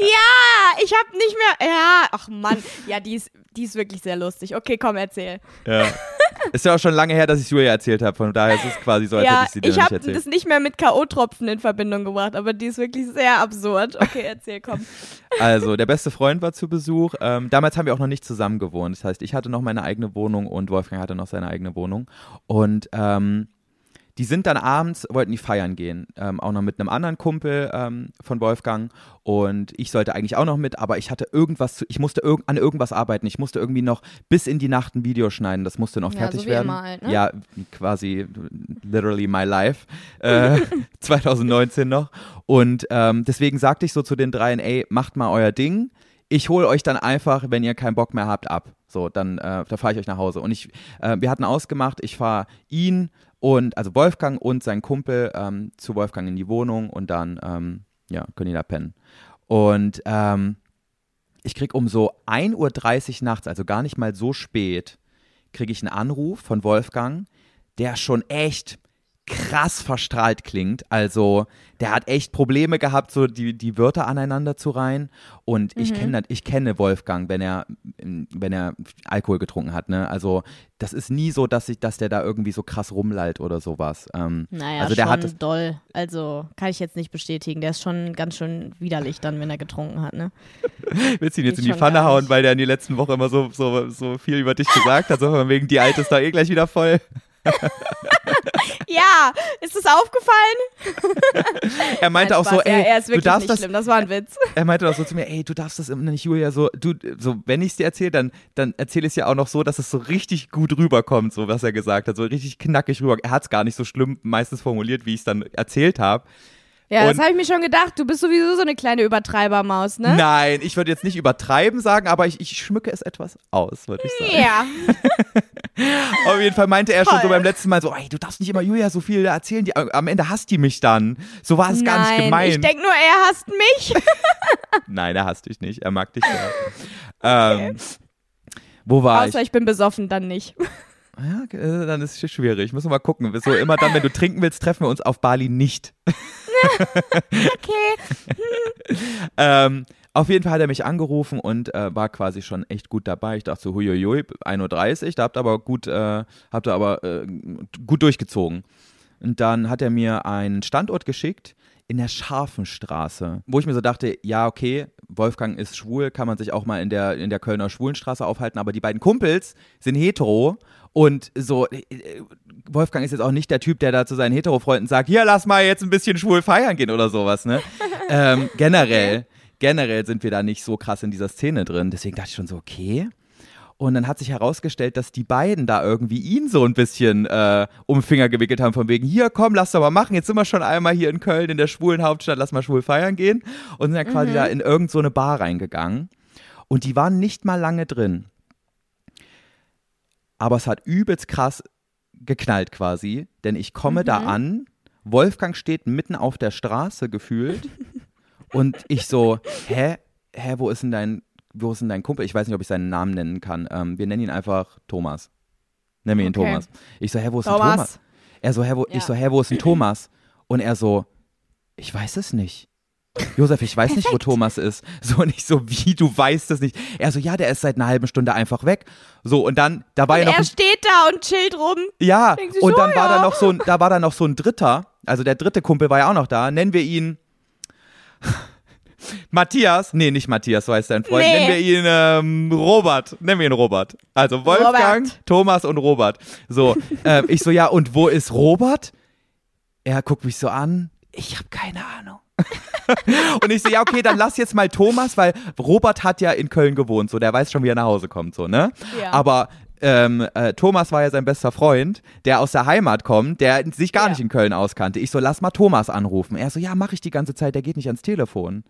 Ja, ich habe nicht mehr. Ja, ach Mann. Ja, die ist, die ist wirklich sehr lustig. Okay, komm, erzähl. Ja. *laughs* Ist ja auch schon lange her, dass ich es Julia erzählt habe. Von daher ist es quasi so, als hätte ja, ich sie dir ich nicht habe erzählt. das nicht mehr mit K.O.-Tropfen in Verbindung gebracht, aber die ist wirklich sehr absurd. Okay, erzähl, komm. *laughs* Also, der beste Freund war zu Besuch. Ähm, damals haben wir auch noch nicht zusammen gewohnt. Das heißt, ich hatte noch meine eigene Wohnung und Wolfgang hatte noch seine eigene Wohnung. Und ähm, die sind dann abends, wollten die feiern gehen. Ähm, auch noch mit einem anderen Kumpel ähm, von Wolfgang. Und ich sollte eigentlich auch noch mit, aber ich hatte irgendwas, zu, ich musste irg an irgendwas arbeiten. Ich musste irgendwie noch bis in die Nacht ein Video schneiden. Das musste noch Ja, fertig so werden. halt, ne? Ja, quasi literally my life. Äh, *laughs* 2019 noch. Und ähm, deswegen sagte ich so zu den dreien, ey, macht mal euer Ding. Ich hole euch dann einfach, wenn ihr keinen Bock mehr habt, ab. So, dann äh, da fahre ich euch nach Hause. Und ich, äh, wir hatten ausgemacht, ich fahre ihn und, also Wolfgang und sein Kumpel ähm, zu Wolfgang in die Wohnung und dann, ähm, ja, können die da pennen. Und ähm, ich krieg um so 1.30 Uhr nachts, also gar nicht mal so spät, kriege ich einen Anruf von Wolfgang, der schon echt krass verstrahlt klingt. Also der hat echt Probleme gehabt, so die, die Wörter aneinander zu reihen. Und ich kenne ich kenne Wolfgang, wenn er wenn er Alkohol getrunken hat. Ne? Also das ist nie so, dass ich, dass der da irgendwie so krass rumlallt oder sowas. Ähm, Naja, also der schon hat es, doll. Also kann ich jetzt nicht bestätigen. Der ist schon ganz schön widerlich dann, wenn er getrunken hat, ne? *laughs* willst du ihn jetzt in die Pfanne hauen, weil der in die letzten Woche immer so, so, so viel über dich gesagt hat, so wegen die Alte ist da eh gleich wieder voll. *laughs* Ja, ist das aufgefallen? Er meinte Nein, auch so, ja, ey, er ist du wirklich darfst das, schlimm. Das war ein Witz. *laughs* er meinte auch so zu mir, ey, du darfst das immer nicht, Julia, so, du, so, wenn ich es dir erzähle, dann, dann erzähle ich es ja auch noch so, dass es so richtig gut rüberkommt, so was er gesagt hat, so richtig knackig rüber. Er hat es gar nicht so schlimm meistens formuliert, wie ich es dann erzählt habe. Ja, das Und- habe ich mir schon gedacht. Du bist sowieso so eine kleine Übertreibermaus, ne? Nein, ich würde jetzt nicht übertreiben sagen, aber ich, ich schmücke es etwas aus, würde ich sagen. Ja. *laughs* Auf jeden Fall meinte er schon so beim letzten Mal so, ey, du darfst nicht immer Julia so viel erzählen, die, am Ende hasst die mich dann. So war es gar nicht Nein, gemeint. ich denke nur, er hasst mich. *laughs* Nein, er hasst dich nicht, er mag dich ja. *laughs* ähm, wo war ich? Außer ich bin besoffen, dann nicht. Ja, äh, dann ist es schwierig. Müssen wir mal gucken. So immer dann, wenn du trinken willst, treffen wir uns auf Bali nicht. Okay. *laughs* Ähm, auf jeden Fall hat er mich angerufen und äh, war quasi schon echt gut dabei. Ich dachte so, huiuiui, 1.30 Uhr, da habt ihr aber gut, äh, habt ihr aber äh, gut durchgezogen. Und dann hat er mir einen Standort geschickt in der Scharfenstraße, wo ich mir so dachte, ja, okay, Wolfgang ist schwul, kann man sich auch mal in der, in der Kölner Schwulenstraße aufhalten, aber die beiden Kumpels sind hetero und so, äh, Wolfgang ist jetzt auch nicht der Typ, der da zu seinen Hetero-Freunden sagt, hier, lass mal jetzt ein bisschen schwul feiern gehen oder sowas, ne? *laughs* ähm, generell, generell sind wir da nicht so krass in dieser Szene drin, deswegen dachte ich schon so, okay. Und dann hat sich herausgestellt, dass die beiden da irgendwie ihn so ein bisschen äh, um den Finger gewickelt haben, von wegen, hier, komm, lass doch mal machen. Jetzt sind wir schon einmal hier in Köln, in der schwulen Hauptstadt, lass mal schwul feiern gehen. Und sind dann quasi da in irgend so eine Bar reingegangen. Und die waren nicht mal lange drin. Aber es hat übelst krass geknallt quasi, denn ich komme da an, Wolfgang steht mitten auf der Straße gefühlt *laughs* und ich so, hä, hä, wo ist denn dein, wo ist denn dein Kumpel? Ich weiß nicht, ob ich seinen Namen nennen kann. Ähm, wir nennen ihn einfach Thomas. Nennen wir ihn Okay. Thomas. Ich so, hä, wo ist denn Thomas. Thomas? Er so, hä, wo, Ja. ich so, hä, wo ist denn *clears throat* Thomas? Und er so, ich weiß es nicht. Josef, ich weiß nicht, wo Thomas ist. So, und ich so, wie, du weißt es nicht. Er so, ja, der ist seit einer halben Stunde einfach weg. So, und dann, da war Und ja noch er ein steht da und chillt rum. ja, sich und dann war ja. da noch so ein, da war da noch so ein Dritter, also der dritte Kumpel war ja auch noch da. Nennen wir ihn Matthias, nee, nicht Matthias, so heißt dein Freund. Nee. Nennen wir ihn ähm, Robert. Nennen wir ihn Robert. Also Wolfgang, Robert. Thomas und Robert. So, *laughs* ähm, ich so, ja, und wo ist Robert? Er guckt mich so an. Ich habe keine Ahnung. *laughs* und ich so, ja, okay, dann lass jetzt mal Thomas, weil Robert hat ja in Köln gewohnt, so, der weiß schon, wie er nach Hause kommt, so, ne? Ja. Aber ähm, äh, Thomas war ja sein bester Freund, der aus der Heimat kommt, der sich gar Ja. nicht in Köln auskannte. Ich so, lass mal Thomas anrufen. Er so, ja, mach ich die ganze Zeit, der geht nicht ans Telefon.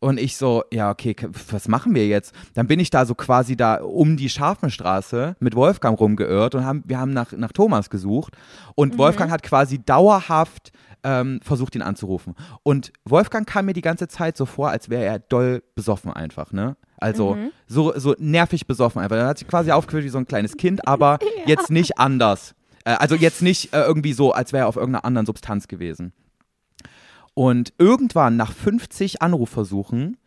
Und ich so, ja, okay, was machen wir jetzt? Dann bin ich da so quasi da um die Scharfenstraße mit Wolfgang rumgeirrt und haben, wir haben nach, nach Thomas gesucht. Und Wolfgang hat quasi dauerhaft ähm, versucht, ihn anzurufen. Und Wolfgang kam mir die ganze Zeit so vor, als wäre er doll besoffen einfach, ne? Also so, so nervig besoffen einfach. Er hat sich quasi aufgeführt wie so ein kleines Kind, aber *laughs* jetzt nicht anders. Äh, also jetzt nicht äh, irgendwie so, als wäre er auf irgendeiner anderen Substanz gewesen. Und irgendwann nach 50 Anrufversuchen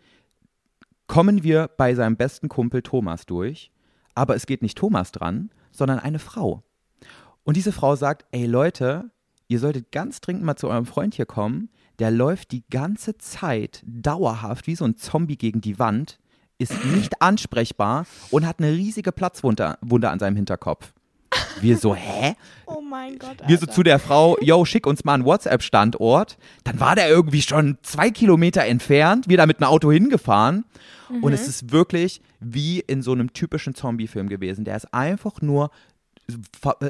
kommen wir bei seinem besten Kumpel Thomas durch. Aber es geht nicht Thomas dran, sondern eine Frau. Und diese Frau sagt, ey Leute, ihr solltet ganz dringend mal zu eurem Freund hier kommen. Der läuft die ganze Zeit dauerhaft wie so ein Zombie gegen die Wand, ist nicht ansprechbar und hat eine riesige Platzwunde Wunde an seinem Hinterkopf. Wir so, hä? Oh mein Gott. Wir so Alter. zu der Frau, yo, schick uns mal einen WhatsApp-Standort. Dann war der irgendwie schon zwei Kilometer entfernt, wir da mit einem Auto hingefahren. Und es ist wirklich wie in so einem typischen Zombie-Film gewesen. Der ist einfach nur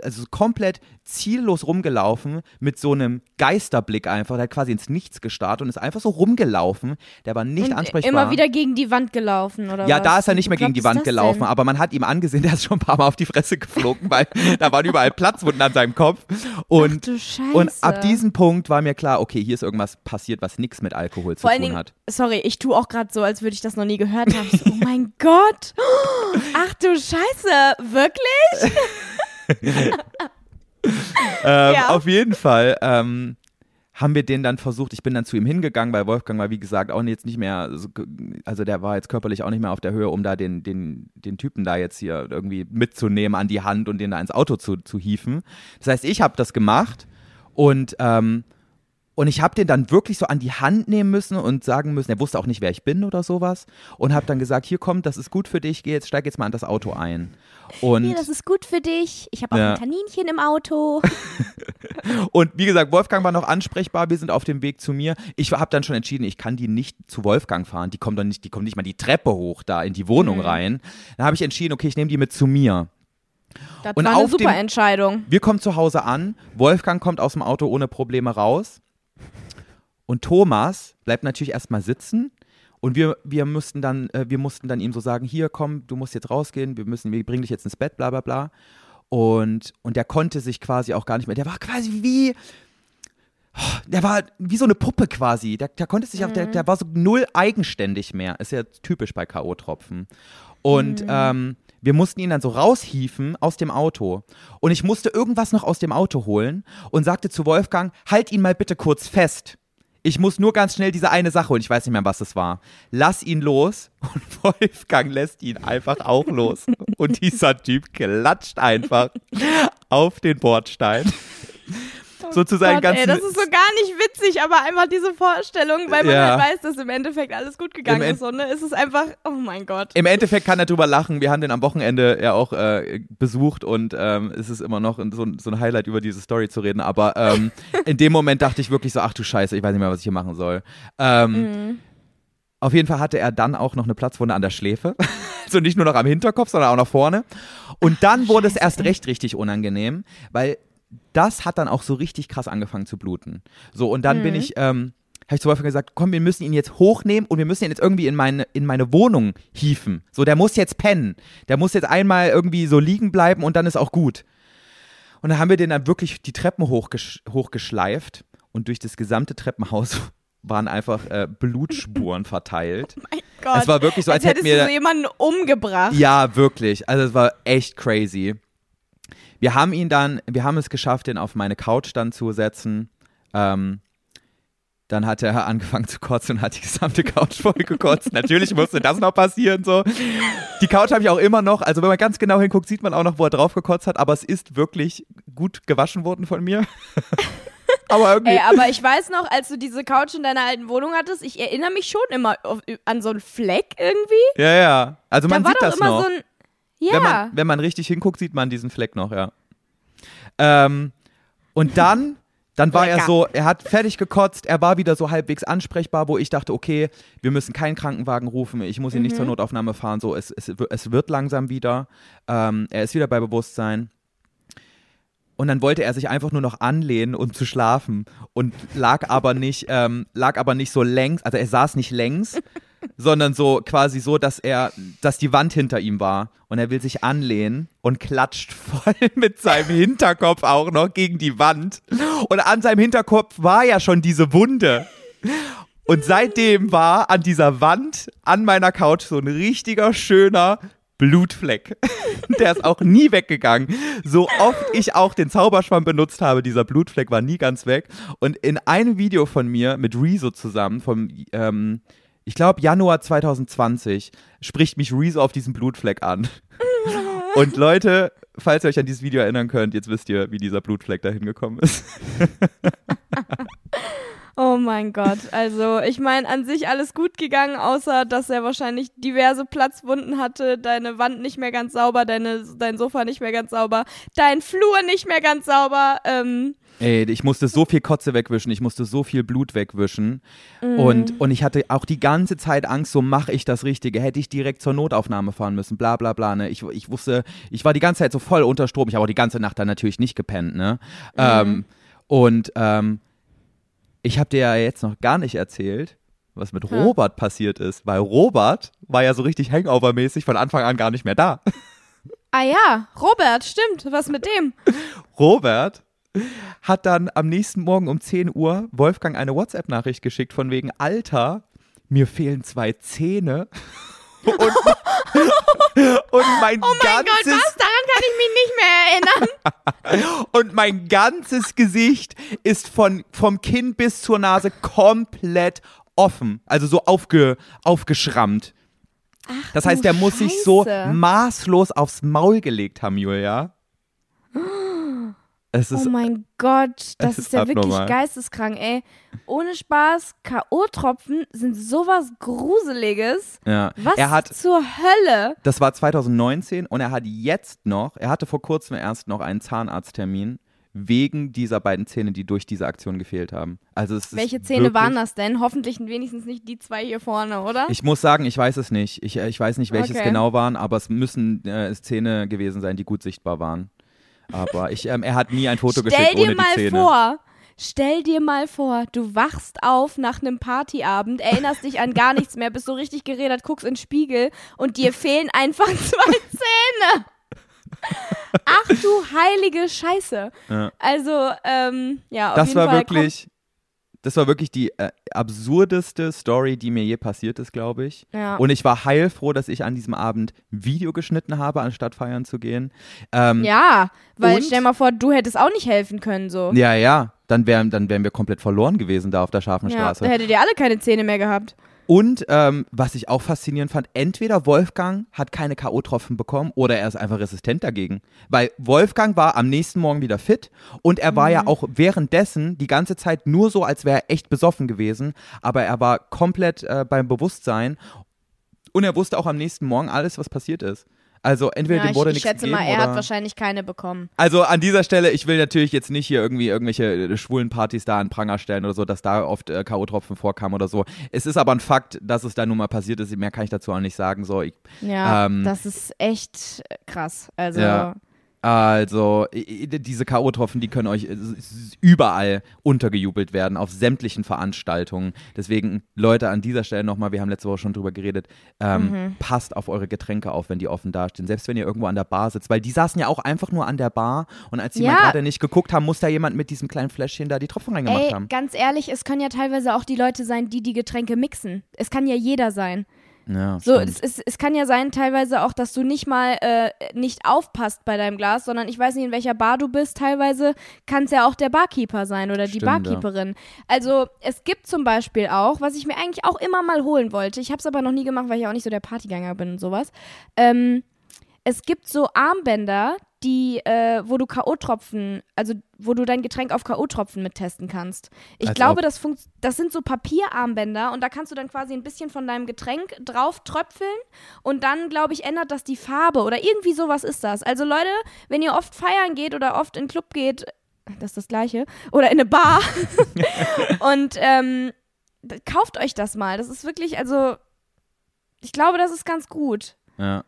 also komplett ziellos rumgelaufen mit so einem Geisterblick einfach. Der hat quasi ins Nichts gestarrt und ist einfach so rumgelaufen. Der war nicht Und ansprechbar. Immer wieder gegen die Wand gelaufen, oder Ja, was? da ist er nicht mehr gegen die Wand gelaufen, denn? aber man hat ihm angesehen, *laughs* der ist schon ein paar Mal auf die Fresse geflogen, weil da waren überall Platzwunden an seinem Kopf. Und, Ach du Scheiße. und ab diesem Punkt war mir klar, okay, hier ist irgendwas passiert, was nichts mit Alkohol zu Vor allen tun hat. Sorry, ich tue auch gerade so, als würde ich das noch nie gehört haben. So, oh mein *laughs* Gott. Ach du Scheiße. Wirklich? Ähm, Ja. Auf jeden Fall ähm, haben wir den dann versucht, ich bin dann zu ihm hingegangen, weil Wolfgang war, wie gesagt, auch jetzt nicht mehr, so, also der war jetzt körperlich auch nicht mehr auf der Höhe, um da den, den, den Typen da jetzt hier irgendwie mitzunehmen an die Hand und den da ins Auto zu, zu hieven. Das heißt, ich habe das gemacht und ähm, und ich habe den dann wirklich so an die Hand nehmen müssen und sagen müssen, er wusste auch nicht, wer ich bin oder sowas. Und habe dann gesagt, hier kommt, das ist gut für dich, geh jetzt, steig jetzt mal an das Auto ein. Und Nee, das ist gut für dich. Ich habe auch Ja. ein Kaninchen im Auto. *laughs* Und wie gesagt, Wolfgang war noch ansprechbar, wir sind auf dem Weg zu mir. Ich habe dann schon entschieden, ich kann die nicht zu Wolfgang fahren. Die kommen dann nicht, die kommen nicht mal die Treppe hoch da in die Wohnung Mhm. rein. Dann habe ich entschieden, okay, ich nehme die mit zu mir. Das Und war eine auf super dem- Entscheidung. Wir kommen zu Hause an, Wolfgang kommt aus dem Auto ohne Probleme raus. Und Thomas bleibt natürlich erstmal sitzen. Und wir, wir mussten dann, äh, wir mussten dann ihm so sagen, hier komm, du musst jetzt rausgehen, wir müssen, wir bringen dich jetzt ins Bett, bla bla bla. Und, und der konnte sich quasi auch gar nicht mehr, der war quasi wie, der war wie so eine Puppe quasi. Der, der konnte sich auch, der, der war so null eigenständig mehr. Ist ja typisch bei K.O.-Tropfen. Und ähm, wir mussten ihn dann so raushieven aus dem Auto. Und ich musste irgendwas noch aus dem Auto holen und sagte zu Wolfgang, halt ihn mal bitte kurz fest. Ich muss nur ganz schnell diese eine Sache holen. Ich weiß nicht mehr, was es war. Lass ihn los. *laughs* Und Wolfgang lässt ihn einfach auch los. Und dieser Typ klatscht einfach auf den Bordstein. Sozusagen Gott, ganz. ey, das ist so gar nicht witzig, aber einfach diese Vorstellung, weil man Ja. halt weiß, dass im Endeffekt alles gut gegangen Im ist. So, ne? Es ist einfach, oh mein Gott. Im Endeffekt kann er drüber lachen. Wir haben den am Wochenende ja auch äh, besucht und ähm, es ist immer noch so, ein- so ein Highlight, über diese Story zu reden. Aber ähm, *laughs* in dem Moment dachte ich wirklich so, ach du Scheiße, ich weiß nicht mehr, was ich hier machen soll. Ähm, Mhm. Auf jeden Fall hatte er dann auch noch eine Platzwunde an der Schläfe. *laughs* also nicht nur noch am Hinterkopf, sondern auch nach vorne. Und dann wurde es erst recht richtig unangenehm, weil das hat dann auch so richtig krass angefangen zu bluten. So, und dann bin ich, ähm, habe ich zu Wolfgang gesagt, komm, wir müssen ihn jetzt hochnehmen und wir müssen ihn jetzt irgendwie in meine, in meine Wohnung hieven. So, der muss jetzt pennen. Der muss jetzt einmal irgendwie so liegen bleiben und dann ist auch gut. Und dann haben wir den dann wirklich die Treppen hochgesch hochgeschleift und durch das gesamte Treppenhaus *laughs* waren einfach äh, Blutspuren verteilt. *laughs* Mein Gott. Es war wirklich so, als hättest hätten wir- du so jemanden umgebracht. Ja, wirklich. Also es war echt crazy. Wir haben ihn dann, wir haben es geschafft, den auf meine Couch dann zu setzen. Ähm, dann hat er *laughs* angefangen zu kotzen und hat die gesamte Couch voll gekotzt. *laughs* Natürlich musste das noch passieren so. Die Couch habe ich auch immer noch. Also wenn man ganz genau hinguckt, sieht man auch noch, wo er drauf gekotzt hat. Aber es ist wirklich gut gewaschen worden von mir. *laughs* aber irgendwie. Ey, aber ich weiß noch, als du diese Couch in deiner alten Wohnung hattest, ich erinnere mich schon immer auf, an so einen Fleck irgendwie. ja, ja. Also man da war sieht das noch. so ein. Ja. Wenn, man, wenn man richtig hinguckt, sieht man diesen Fleck noch, ja. Ähm, und dann, dann war er Lecker. so, er hat fertig gekotzt, er war wieder so halbwegs ansprechbar, wo ich dachte, okay, wir müssen keinen Krankenwagen rufen, ich muss ihn nicht zur Notaufnahme fahren, so, es, es, es wird langsam wieder. Ähm, er ist wieder bei Bewusstsein. Und dann wollte er sich einfach nur noch anlehnen, um zu schlafen. Und lag aber nicht, ähm, lag aber nicht so längs, also er saß nicht längs, *laughs* sondern so quasi so, dass er, dass die Wand hinter ihm war. Und er will sich anlehnen und klatscht *laughs* voll mit seinem Hinterkopf auch noch gegen die Wand. Und an seinem Hinterkopf war ja schon diese Wunde. Und seitdem war an dieser Wand, an meiner Couch, so ein richtiger, schöner Blutfleck. *laughs* Der ist auch nie weggegangen. So oft ich auch den Zauberschwamm benutzt habe, dieser Blutfleck war nie ganz weg. Und in einem Video von mir mit Rezo zusammen, vom, ähm, ich glaube, Januar 2020, spricht mich Rezo auf diesen Blutfleck an. *laughs* Und Leute, falls ihr euch an dieses Video erinnern könnt, jetzt wisst ihr, wie dieser Blutfleck dahin gekommen ist. *laughs* Oh mein Gott. Also, ich meine, an sich alles gut gegangen, außer dass er wahrscheinlich diverse Platzwunden hatte, deine Wand nicht mehr ganz sauber, deine, dein Sofa nicht mehr ganz sauber, dein Flur nicht mehr ganz sauber. Ähm, Ey, ich musste so viel Kotze wegwischen, ich musste so viel Blut wegwischen. Und, und ich hatte auch die ganze Zeit Angst, so mache ich das Richtige. Hätte ich direkt zur Notaufnahme fahren müssen, bla bla bla. Ne? Ich, ich wusste, ich war die ganze Zeit so voll unter Strom. Ich habe auch die ganze Nacht dann natürlich nicht gepennt. Ne? Ähm, und ähm, ich habe dir ja jetzt noch gar nicht erzählt, was mit Ja. Robert passiert ist. Weil Robert war ja so richtig Hangover-mäßig von Anfang an gar nicht mehr da. *laughs* ah ja, Robert, stimmt. Was mit dem? Robert hat dann am nächsten Morgen um 10 Uhr Wolfgang eine WhatsApp-Nachricht geschickt von wegen Alter, mir fehlen zwei Zähne. Und, *laughs* und mein Oh mein Gott, ganzes was? Daran kann ich mich nicht mehr erinnern. *laughs* und mein ganzes Gesicht ist von vom Kinn bis zur Nase komplett offen, also so aufge, aufgeschrammt. das heißt, der muss sich so Scheiße. maßlos aufs Maul gelegt haben, Julia. Es ist Oh mein Gott, das ist, ist ja wirklich abnormal. geisteskrank, ey. Ohne Spaß, K.O.-Tropfen sind sowas Gruseliges. ja. Was er hat zur Hölle? Das war 2019 und er hat jetzt noch, er hatte vor kurzem erst noch einen Zahnarzttermin wegen dieser beiden Zähne, die durch diese Aktion gefehlt haben. Also Welche Zähne wirklich, waren das denn? Hoffentlich wenigstens nicht die zwei hier vorne, oder? Ich muss sagen, ich weiß es nicht. Ich, äh, ich weiß nicht, welches Okay. genau waren, aber es müssen äh, Zähne gewesen sein, die gut sichtbar waren. Aber ich, ähm, er hat nie ein Foto Stell geschickt dir ohne mal die Zähne. vor, stell dir mal vor, du wachst auf nach einem Partyabend, erinnerst dich an gar nichts mehr, bist so richtig geredet, guckst in den Spiegel und dir fehlen einfach *laughs* zwei Zähne. Ach du heilige Scheiße. Ja. Also, ähm, ja, auf Das jeden war Fall wirklich, das war wirklich die äh, absurdeste Story, die mir je passiert ist, glaube ich. Ja. Und ich war heilfroh, dass ich an diesem Abend Video geschnitten habe, anstatt feiern zu gehen. Ähm, ja, weil Und- stell mal vor, du hättest auch nicht helfen können, so. ja, ja, dann wären, dann wären wir komplett verloren gewesen da auf der scharfen Ja, Straße. da hättet ihr alle keine Zähne mehr gehabt. Und ähm, was ich auch faszinierend fand, entweder Wolfgang hat keine K.O.-Tropfen bekommen oder er ist einfach resistent dagegen. Weil Wolfgang war am nächsten Morgen wieder fit und er war Mhm. ja auch währenddessen die ganze Zeit nur so, als wäre er echt besoffen gewesen, aber er war komplett äh, beim Bewusstsein und er wusste auch am nächsten Morgen alles, was passiert ist. Also entweder Ja, dem ich, wurde ich nichts schätze gegeben mal, er hat wahrscheinlich keine bekommen. also an dieser Stelle, ich will natürlich jetzt nicht hier irgendwie irgendwelche äh, schwulen Partys da an Pranger stellen oder so, dass da oft äh, K.O.-Tropfen vorkamen oder so. Es ist aber ein Fakt, dass es da nun mal passiert ist. Mehr kann ich dazu auch nicht sagen. So, ich, Ja, Ähm, das ist echt krass. Also, Ja. Also diese K.O.-Tropfen, die können euch äh, überall untergejubelt werden, auf sämtlichen Veranstaltungen. Deswegen, Leute, an dieser Stelle nochmal, wir haben letzte Woche schon drüber geredet, ähm, Mhm. passt auf eure Getränke auf, wenn die offen dastehen. Selbst wenn ihr irgendwo an der Bar sitzt, weil die saßen ja auch einfach nur an der Bar und als die Ja. mal gerade nicht geguckt haben, muss da jemand mit diesem kleinen Fläschchen da die Tropfen reingemacht ey, haben. ganz ehrlich, es können ja teilweise auch die Leute sein, die die Getränke mixen. Es kann ja jeder sein. Ja, So, es, es, es kann ja sein, teilweise auch, dass du nicht mal äh, nicht aufpasst bei deinem Glas, sondern ich weiß nicht, in welcher Bar du bist. Teilweise kann es ja auch der Barkeeper sein oder die Stimmt, ja. Barkeeperin. Also es gibt zum Beispiel auch, was ich mir eigentlich auch immer mal holen wollte, ich habe es aber noch nie gemacht, weil ich auch nicht so der Partygänger bin und sowas. Ähm, es gibt so Armbänder, die, äh, wo du K.O.-Tropfen, also wo du dein Getränk auf K.O.-Tropfen mittesten kannst. Ich Als glaube, ob. das, funkt das sind so Papierarmbänder und da kannst du dann quasi ein bisschen von deinem Getränk drauf tröpfeln und dann, glaube ich, ändert das die Farbe oder irgendwie sowas ist das. Also Leute, wenn ihr oft feiern geht oder oft in den Club geht, das ist das gleiche, oder in eine Bar *laughs* und ähm, kauft euch das mal. Das ist wirklich, also ich glaube, das ist ganz gut. ja.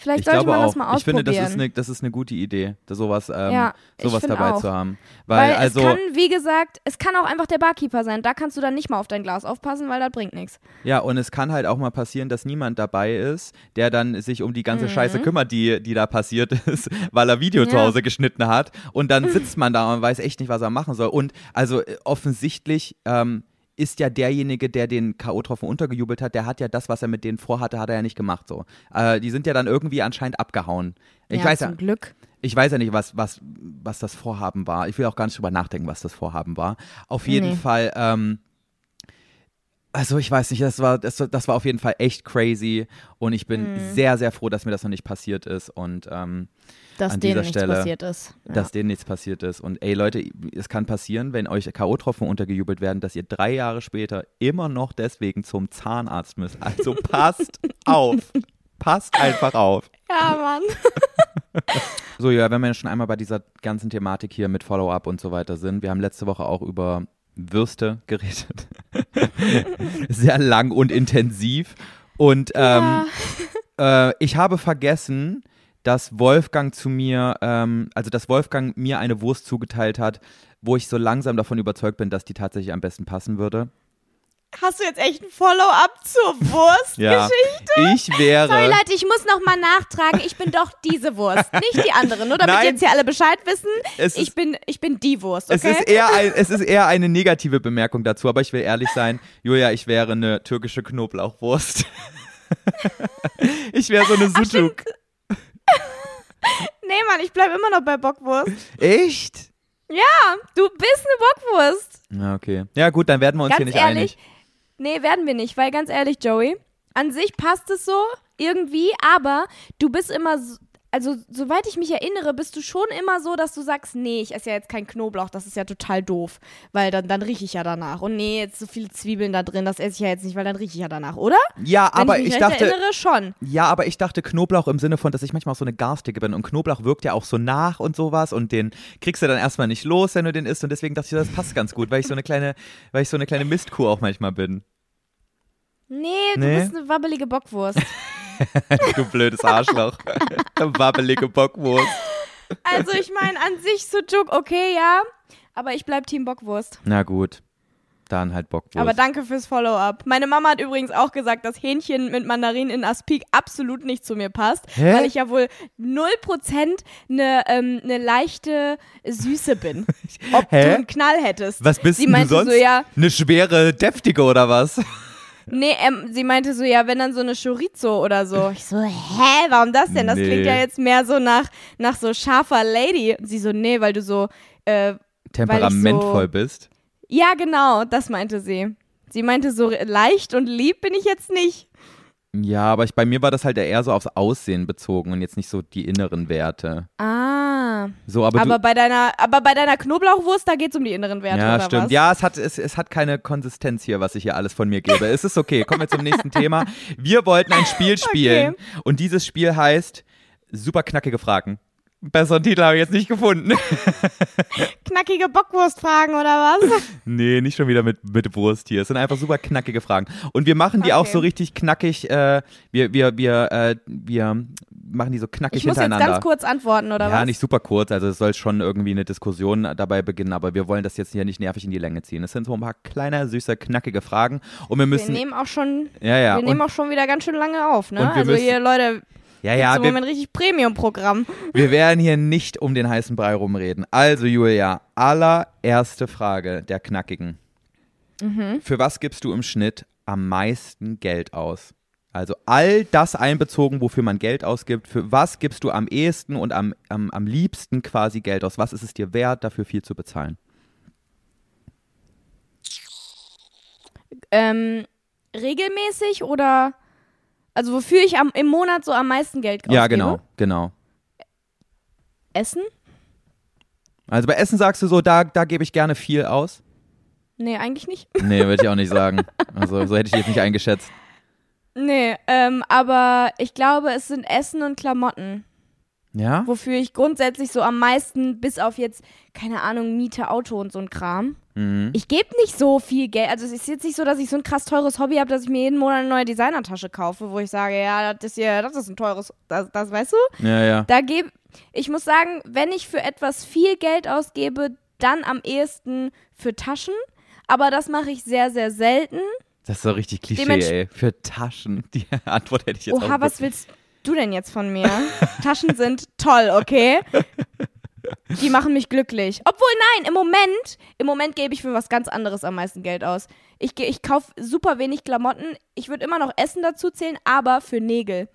Vielleicht Ich sollte glaube man auch. das mal ich finde, ausprobieren. das ist eine, das ist eine gute Idee, sowas, ähm, Ja, sowas dabei auch. zu haben. Weil, Weil also, es kann, wie gesagt, es kann auch einfach der Barkeeper sein. Da kannst du dann nicht mal auf dein Glas aufpassen, weil das bringt nichts. ja, und es kann halt auch mal passieren, dass niemand dabei ist, der dann sich um die ganze Scheiße kümmert, die, die da passiert *laughs* ist, weil er Video zu Mhm. Ja. Hause geschnitten hat. Und dann *laughs* sitzt man da und weiß echt nicht, was er machen soll. Und also äh, offensichtlich ähm, ist ja derjenige, der den K.O.-Tropfen untergejubelt hat, der hat ja das, was er mit denen vorhatte, hat er ja nicht gemacht so. Äh, die sind ja dann irgendwie anscheinend abgehauen. Ich ja, weiß zum ja, Glück. ich weiß ja nicht, was, was, was das Vorhaben war. Ich will auch gar nicht drüber nachdenken, was das Vorhaben war. Auf jeden Nee. Fall, ähm, also ich weiß nicht, das war, das, das war auf jeden Fall echt crazy und ich bin Mhm. sehr, sehr froh, dass mir das noch nicht passiert ist und ähm, Dass An denen dieser nichts Stelle, passiert ist. Ja. dass denen nichts passiert ist. Und ey Leute, es kann passieren, wenn euch K.O.-Tropfen untergejubelt werden, dass ihr drei Jahre später immer noch deswegen zum Zahnarzt müsst. Also *laughs* passt auf. Passt einfach auf. ja, Mann. *laughs* So, ja, wenn wir schon einmal bei dieser ganzen Thematik hier mit Follow-up und so weiter sind, wir haben letzte Woche auch über Würste geredet. *laughs* Sehr lang und intensiv. Und ähm, äh, ich habe vergessen, dass Wolfgang zu mir, ähm, also dass Wolfgang mir eine Wurst zugeteilt hat, wo ich so langsam davon überzeugt bin, dass die tatsächlich am besten passen würde. Hast du jetzt echt ein Follow-up zur Wurstgeschichte? Ja, ich wäre. Sorry, Leute, ich muss noch mal nachtragen. Ich bin doch diese Wurst, nicht die andere. Nur damit Nein. jetzt hier alle Bescheid wissen. Es Ich ist- bin, ich bin die Wurst, Es okay? ist, eher ein, es ist eher eine negative Bemerkung dazu, aber ich will ehrlich sein, Julia, ich wäre eine türkische Knoblauchwurst. *laughs* ich wäre so eine Sucuk. nee, Mann, ich bleib immer noch bei Bockwurst. Echt? Du bist eine Bockwurst. Ja, okay. Ja, gut, dann werden wir uns hier Ganz nicht ehrlich, einig. Nee, werden wir nicht, weil ganz ehrlich, Joey, an sich passt es so irgendwie, aber du bist immer so, also soweit ich mich erinnere, bist du schon immer so, dass du sagst, nee, ich esse ja jetzt kein Knoblauch, das ist ja total doof, weil dann, dann rieche ich ja danach. Und nee, jetzt so viele Zwiebeln da drin, das esse ich ja jetzt nicht, weil dann rieche ich ja danach, oder? Ja, Wenn aber ich, mich ich dachte, erinnere, schon. ja, aber ich dachte Knoblauch im Sinne von, dass ich manchmal auch so eine Garstige bin und Knoblauch wirkt ja auch so nach und sowas und den kriegst du dann erstmal nicht los, wenn du den isst und deswegen dachte ich, das passt ganz gut, weil ich so eine kleine, weil ich so eine kleine Mistkuh auch manchmal bin. Nee, du Nee? bist eine wabbelige Bockwurst. *laughs* *laughs* du blödes Arschloch. Wabbelige Bockwurst. also ich meine, an sich so Joke, okay, ja, aber ich bleib Team Bockwurst. Na gut. Dann halt Bockwurst. Aber danke fürs Follow-up. Meine Mama hat übrigens auch gesagt, dass Hähnchen mit Mandarinen in Aspik absolut nicht zu mir passt, Hä? weil ich ja wohl 0% eine ähm, ne leichte Süße bin. *laughs* Ob Hä? du einen Knall hättest. Was bist sie denn du sonst? so, ja, Eine schwere, deftige oder was? Nee, ähm, sie meinte so, ja, wenn dann so eine Chorizo oder so. Ich so, hä, warum das denn? Das Nee. klingt ja jetzt mehr so nach, nach so scharfer Lady. Und sie so, nee, weil du so, äh, Temperamentvoll bist. ja, genau, das meinte sie. Sie meinte so leicht und lieb bin ich jetzt nicht. Ja, aber ich, bei mir war das halt eher so aufs Aussehen bezogen und jetzt nicht so die inneren Werte. Ah. So, aber, Aber bei deiner, aber bei deiner Knoblauchwurst, da geht es um die inneren Werte, ja, oder stimmt. was? Ja, es hat, es, es hat keine Konsistenz hier, was ich hier alles von mir gebe. es ist okay. Kommen wir zum nächsten Thema. Wir wollten ein Spiel *laughs* spielen und dieses Spiel heißt super knackige Fragen. Besseren Titel habe ich jetzt nicht gefunden. *laughs* Knackige Bockwurstfragen oder was? *laughs* nee, nicht schon wieder mit, mit Wurst hier. Es sind einfach super knackige Fragen. Und wir machen die auch Okay. so richtig knackig. Äh, wir, wir, wir, äh, wir machen die so knackig Ich muss jetzt hintereinander. ganz kurz antworten, oder ja, was? nicht super kurz, also es soll schon irgendwie eine Diskussion dabei beginnen, aber wir wollen das jetzt hier nicht nervig in die Länge ziehen. Es sind so ein paar kleine, süße, knackige Fragen und wir wir müssen, nehmen auch schon, ja, ja, wir nehmen und, auch schon wieder ganz schön lange auf, ne? wir Also müssen- hier, Leute, ja, ja, im wir, Moment richtig Premium-Programm. wir werden hier nicht um den heißen Brei rumreden. Also Julia, allererste Frage der knackigen. Mhm. Für was gibst du im Schnitt am meisten Geld aus? Also all das einbezogen, wofür man Geld ausgibt, für was gibst du am ehesten und am, am, am liebsten quasi Geld aus? Was ist es dir wert, dafür viel zu bezahlen? Ähm, regelmäßig oder, also wofür ich am, im Monat so am meisten Geld ausgebe? Ja, genau, genau. Essen? Also bei Essen sagst du so, da, da gebe ich gerne viel aus. Nee, eigentlich nicht. *laughs* Nee, würde ich auch nicht sagen. *laughs* Also so hätte ich jetzt nicht eingeschätzt. Nee, ähm, aber ich glaube, es sind Essen und Klamotten. Ja? wofür ich grundsätzlich so am meisten, bis auf jetzt, keine Ahnung, Miete, Auto und so ein Kram. Mhm. Ich gebe nicht so viel Geld. Also es ist jetzt nicht so, dass ich so ein krass teures Hobby habe, dass ich mir jeden Monat eine neue Designertasche kaufe, wo ich sage, ja, das ist hier, das ist ein teures, das, das weißt du? Ja, ja. Da gebe, ich muss sagen, wenn ich für etwas viel Geld ausgebe, dann am ehesten für Taschen. Aber das mache ich sehr, sehr selten. Das ist so richtig Klischee, ey. Für Taschen. *laughs* Die Antwort hätte ich jetzt Oha, auch. was willst du denn jetzt von mir? *laughs* Taschen sind toll, okay? Die machen mich glücklich. Obwohl, nein, im Moment, im Moment gebe ich für was ganz anderes am meisten Geld aus. Ich, ich kaufe super wenig Klamotten. Ich würde immer noch Essen dazu zählen, aber für Nägel.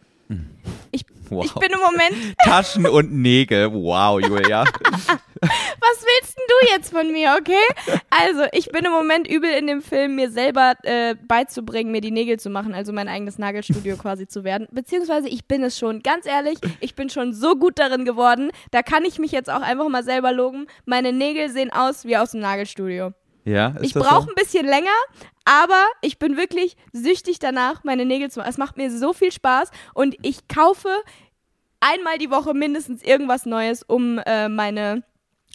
Ich, Wow. ich bin im Moment. Taschen und Nägel. Wow, Julia. *laughs* Was willst denn du jetzt von mir, okay? Also, ich bin im Moment übel in dem Film, mir selber äh, beizubringen, mir die Nägel zu machen, also mein eigenes Nagelstudio quasi zu werden. Beziehungsweise ich bin es schon. Ganz ehrlich, ich bin schon so gut darin geworden. Da kann ich mich jetzt auch einfach mal selber loben. Meine Nägel sehen aus wie aus dem Nagelstudio. Ja, ich brauche so? ein bisschen länger, aber ich bin wirklich süchtig danach, meine Nägel zu machen. Es macht mir so viel Spaß und ich kaufe einmal die Woche mindestens irgendwas Neues, um äh, meine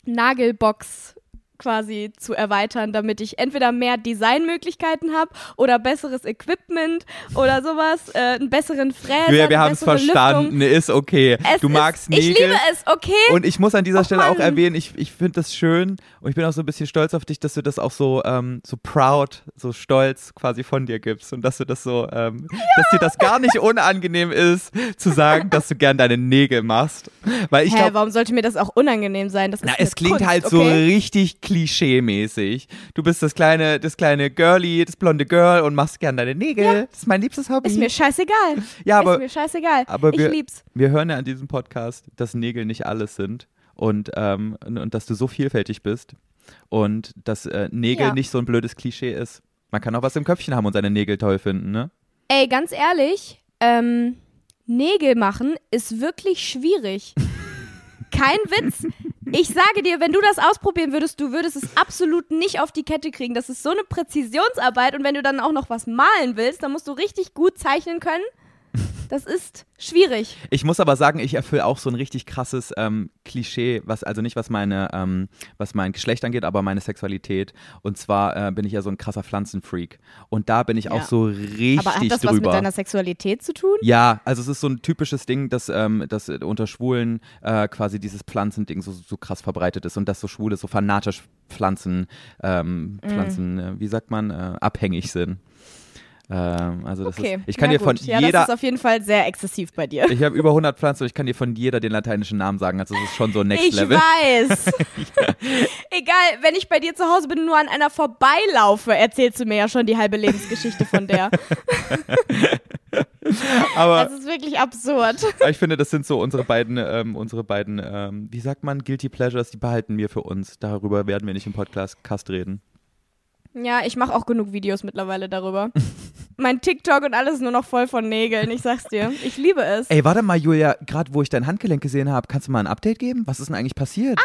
Nagelbox quasi zu erweitern, damit ich entweder mehr Designmöglichkeiten habe oder besseres Equipment oder sowas, äh, einen besseren Fräser, Julia, wir haben es verstanden. Ist okay. Es du magst ist, Ich Nägel. liebe es, okay? Und ich muss an dieser Och, Stelle auch Mann. erwähnen, ich, ich finde das schön und ich bin auch so ein bisschen stolz auf dich, dass du das auch so, ähm, so proud, so stolz quasi von dir gibst und dass du das so, ähm, dass dir das gar nicht unangenehm ist, zu sagen, dass du gern deine Nägel machst. Weil ich Hä, glaube, warum sollte mir das auch unangenehm sein? Das ist na, es klingt Kunst, halt so okay? richtig klischee-mäßig. Du bist das kleine, das kleine Girlie, das blonde Girl und machst gern deine Nägel. Das ist mein liebstes Hobby. Ist mir scheißegal. ja, aber ist mir scheißegal. aber ich wir- lieb's. wir hören ja an diesem Podcast, dass Nägel nicht alles sind und, ähm, und, und dass du so vielfältig bist und dass äh, Nägel Ja. nicht so ein blödes Klischee ist. Man kann auch was im Köpfchen haben und seine Nägel toll finden, ne? Ey, ganz ehrlich, ähm, Nägel machen ist wirklich schwierig. *laughs* Kein Witz. Ich sage dir, wenn du das ausprobieren würdest, du würdest es absolut nicht auf die Kette kriegen. Das ist so eine Präzisionsarbeit und wenn du dann auch noch was malen willst, dann musst du richtig gut zeichnen können. Das ist schwierig. Ich muss aber sagen, ich erfülle auch so ein richtig krasses ähm, Klischee, was also nicht was meine, ähm, was mein Geschlecht angeht, aber meine Sexualität. Und zwar äh, bin ich ja so ein krasser Pflanzenfreak. Und da bin ich Ja. auch so richtig Aber hat das drüber. was mit deiner Sexualität zu tun? Ja, also es ist so ein typisches Ding, dass, ähm, dass unter Schwulen äh, quasi dieses Pflanzending so, so krass verbreitet ist und dass so Schwule so fanatisch Pflanzen, ähm, Mhm. Pflanzen, äh, wie sagt man, äh, abhängig sind. Ähm, also das Okay. ist, ich kann ja, dir von gut. ja, jeder, Das ist auf jeden Fall sehr exzessiv bei dir. ich habe über 100 Pflanzen, und ich kann dir von jeder den lateinischen Namen sagen. Also es ist schon so Next Ich Level. weiß. *laughs* Egal, wenn ich bei dir zu Hause bin und nur an einer vorbeilaufe, erzählst du mir ja schon die halbe Lebensgeschichte von der. *laughs* Aber Das ist wirklich absurd. ich finde, das sind so unsere beiden, ähm, unsere beiden, ähm, wie sagt man, Guilty Pleasures, die behalten wir für uns. Darüber werden wir nicht im Podcast Cast reden. Ja, ich mache auch genug Videos mittlerweile darüber. *laughs* mein TikTok und alles nur noch voll von Nägeln, ich sag's dir. Ich liebe es. Ey, warte mal, Julia, gerade wo ich dein Handgelenk gesehen habe, kannst du mal ein Update geben? Was ist denn eigentlich passiert?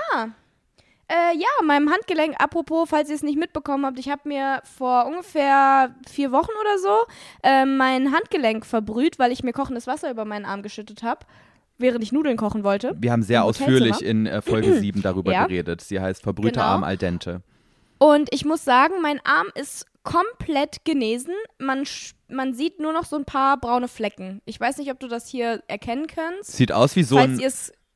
Äh, ja, meinem Handgelenk, apropos, falls ihr es nicht mitbekommen habt, ich habe mir vor ungefähr vier Wochen oder so äh, mein Handgelenk verbrüht, weil ich mir kochendes Wasser über meinen Arm geschüttet habe, während ich Nudeln kochen wollte. Wir haben sehr ausführlich in äh, Folge 7 darüber *clears throat* Ja. geredet. Sie heißt Verbrühter Genau. Arm al dente. Und ich muss sagen, mein Arm ist komplett genesen. Man, man sieht nur noch so ein paar braune Flecken. Ich weiß nicht, ob du das hier erkennen kannst. Sieht aus wie so ein,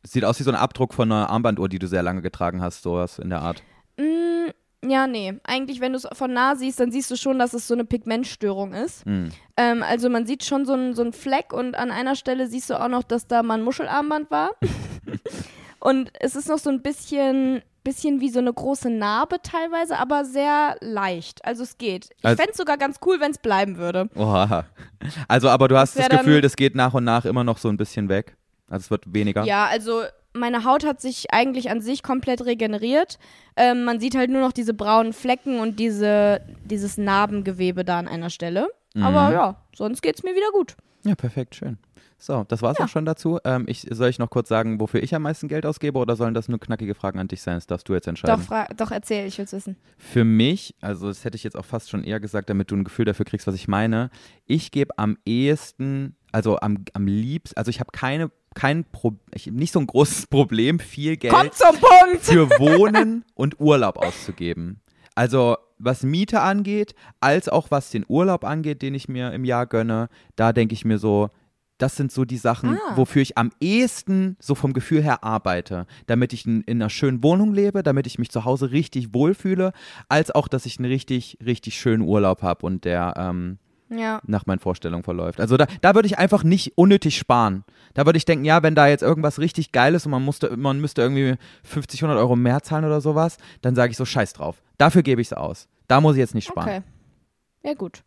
sieht aus wie so ein Abdruck von einer Armbanduhr, die du sehr lange getragen hast, sowas in der Art. Mm, ja, nee. Eigentlich, wenn du es von nah siehst, dann siehst du schon, dass es so eine Pigmentstörung ist. Hm. Ähm, also man sieht schon so einen so einen Fleck und an einer Stelle siehst du auch noch, dass da mal ein Muschelarmband war. *laughs* und es ist noch so ein bisschen, bisschen wie so eine große Narbe teilweise, aber sehr leicht. Also es geht. Ich Also- fände es sogar ganz cool, wenn es bleiben würde. Oha. Also, aber du hast Das das, Gefühl, das geht nach und nach immer noch so ein bisschen weg. Also es wird weniger. Ja, also meine Haut hat sich eigentlich an sich komplett regeneriert. Ähm, man sieht halt nur noch diese braunen Flecken und diese, dieses Narbengewebe da an einer Stelle. Aber Mhm. ja, sonst geht's mir wieder gut. Ja, perfekt, schön. So, das war's auch schon dazu. Ähm, ich, soll ich noch kurz sagen, wofür ich am meisten Geld ausgebe oder sollen das nur knackige Fragen an dich sein? Das darfst du jetzt entscheiden. Doch, doch, erzähl, ich will's wissen. Für mich, also das hätte ich jetzt auch fast schon eher gesagt, damit du ein Gefühl dafür kriegst, was ich meine. Ich gebe am ehesten, also am, am liebsten, also ich habe keine, kein Pro, ich, nicht so ein großes *laughs* Problem, viel Geld für Wohnen und Urlaub auszugeben. Also was Miete angeht, als auch was den Urlaub angeht, den ich mir im Jahr gönne, da denke ich mir so, das sind so die Sachen, Ah. wofür ich am ehesten so vom Gefühl her arbeite. Damit ich in, in einer schönen Wohnung lebe, damit ich mich zu Hause richtig wohlfühle, als auch, dass ich einen richtig, richtig schönen Urlaub habe und der ähm, Ja. nach meinen Vorstellungen verläuft. Also da, da würde ich einfach nicht unnötig sparen. Da würde ich denken, ja, wenn da jetzt irgendwas richtig geil ist und man, musste, man müsste irgendwie 50, 100 Euro mehr zahlen oder sowas, dann sage ich so, scheiß drauf. Dafür gebe ich es aus. Da muss ich jetzt nicht sparen. Okay. Ja, gut.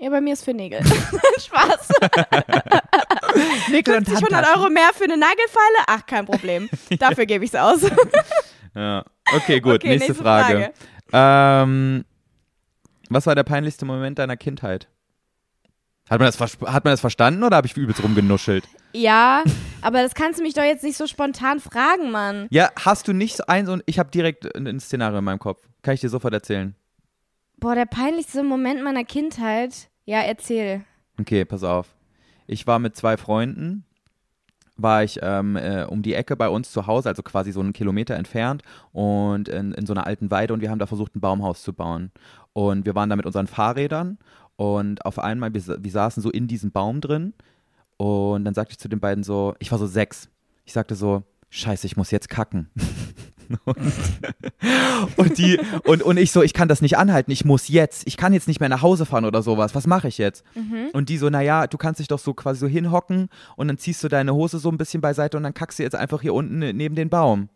Ja, bei mir ist für Nägel. *laughs* Spaß. *laughs* Nickel 50, 100 Euro mehr für eine Nagelfeile? Ach, kein Problem. *laughs* Dafür gebe ich es aus. Ja. Okay, gut, Okay, nächste, nächste Frage. Ähm, was war der peinlichste Moment deiner Kindheit? Hat man das, hat man das verstanden oder habe ich übelst rumgenuschelt? ja, aber das kannst du mich doch jetzt nicht so spontan fragen, Mann. Ja, hast du nicht eins und ich habe direkt ein, ein Szenario in meinem Kopf. Kann ich dir sofort erzählen. Boah, der peinlichste Moment meiner Kindheit. Ja, erzähl. Okay, pass auf. Ich war mit zwei Freunden, war ich ähm, äh, um die Ecke bei uns zu Hause, also quasi so einen Kilometer entfernt und in, in so einer alten Weide und wir haben da versucht, ein Baumhaus zu bauen. Und wir waren da mit unseren Fahrrädern und auf einmal, wir, wir saßen so in diesem Baum drin und dann sagte ich zu den beiden so, ich war so sechs. Ich sagte so, scheiße, ich muss jetzt kacken. *laughs* *laughs* und die und, und ich so, ich kann das nicht anhalten, ich muss jetzt, ich kann jetzt nicht mehr nach Hause fahren oder sowas. Was mache ich jetzt? Und die so, naja, du kannst dich doch so quasi so hinhocken und dann ziehst du deine Hose so ein bisschen beiseite und dann kackst du jetzt einfach hier unten ne- neben den Baum.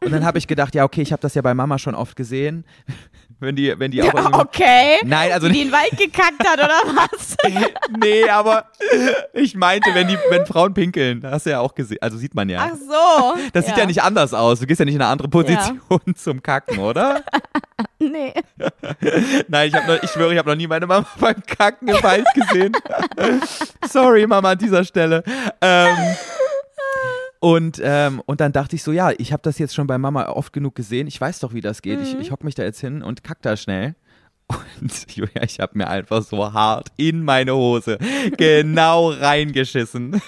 Und dann habe ich gedacht, ja, okay, ich habe das ja bei Mama schon oft gesehen. *laughs* wenn die, wenn die auch irgendwie- Okay. Nein, also die in den Wald *laughs* gekackt hat, oder was? *laughs* nee, aber ich meinte, wenn die, wenn Frauen pinkeln, hast du ja auch gesehen, also sieht man ja. Ach so. das sieht ja nicht anders aus. Du gehst ja nicht in eine andere Position zum Kacken, oder? Nee. Nein, ich, hab noch, ich schwöre, ich habe noch nie meine Mama beim Kacken im Wald gesehen. Sorry, Mama, an dieser Stelle. Ähm, und, ähm, und dann dachte ich so, ja, ich habe das jetzt schon bei Mama oft genug gesehen. Ich weiß doch, wie das geht. Ich, ich hock mich da jetzt hin und kack da schnell. *laughs* Und Julia, ich habe mir einfach so hart in meine Hose genau *laughs* reingeschissen.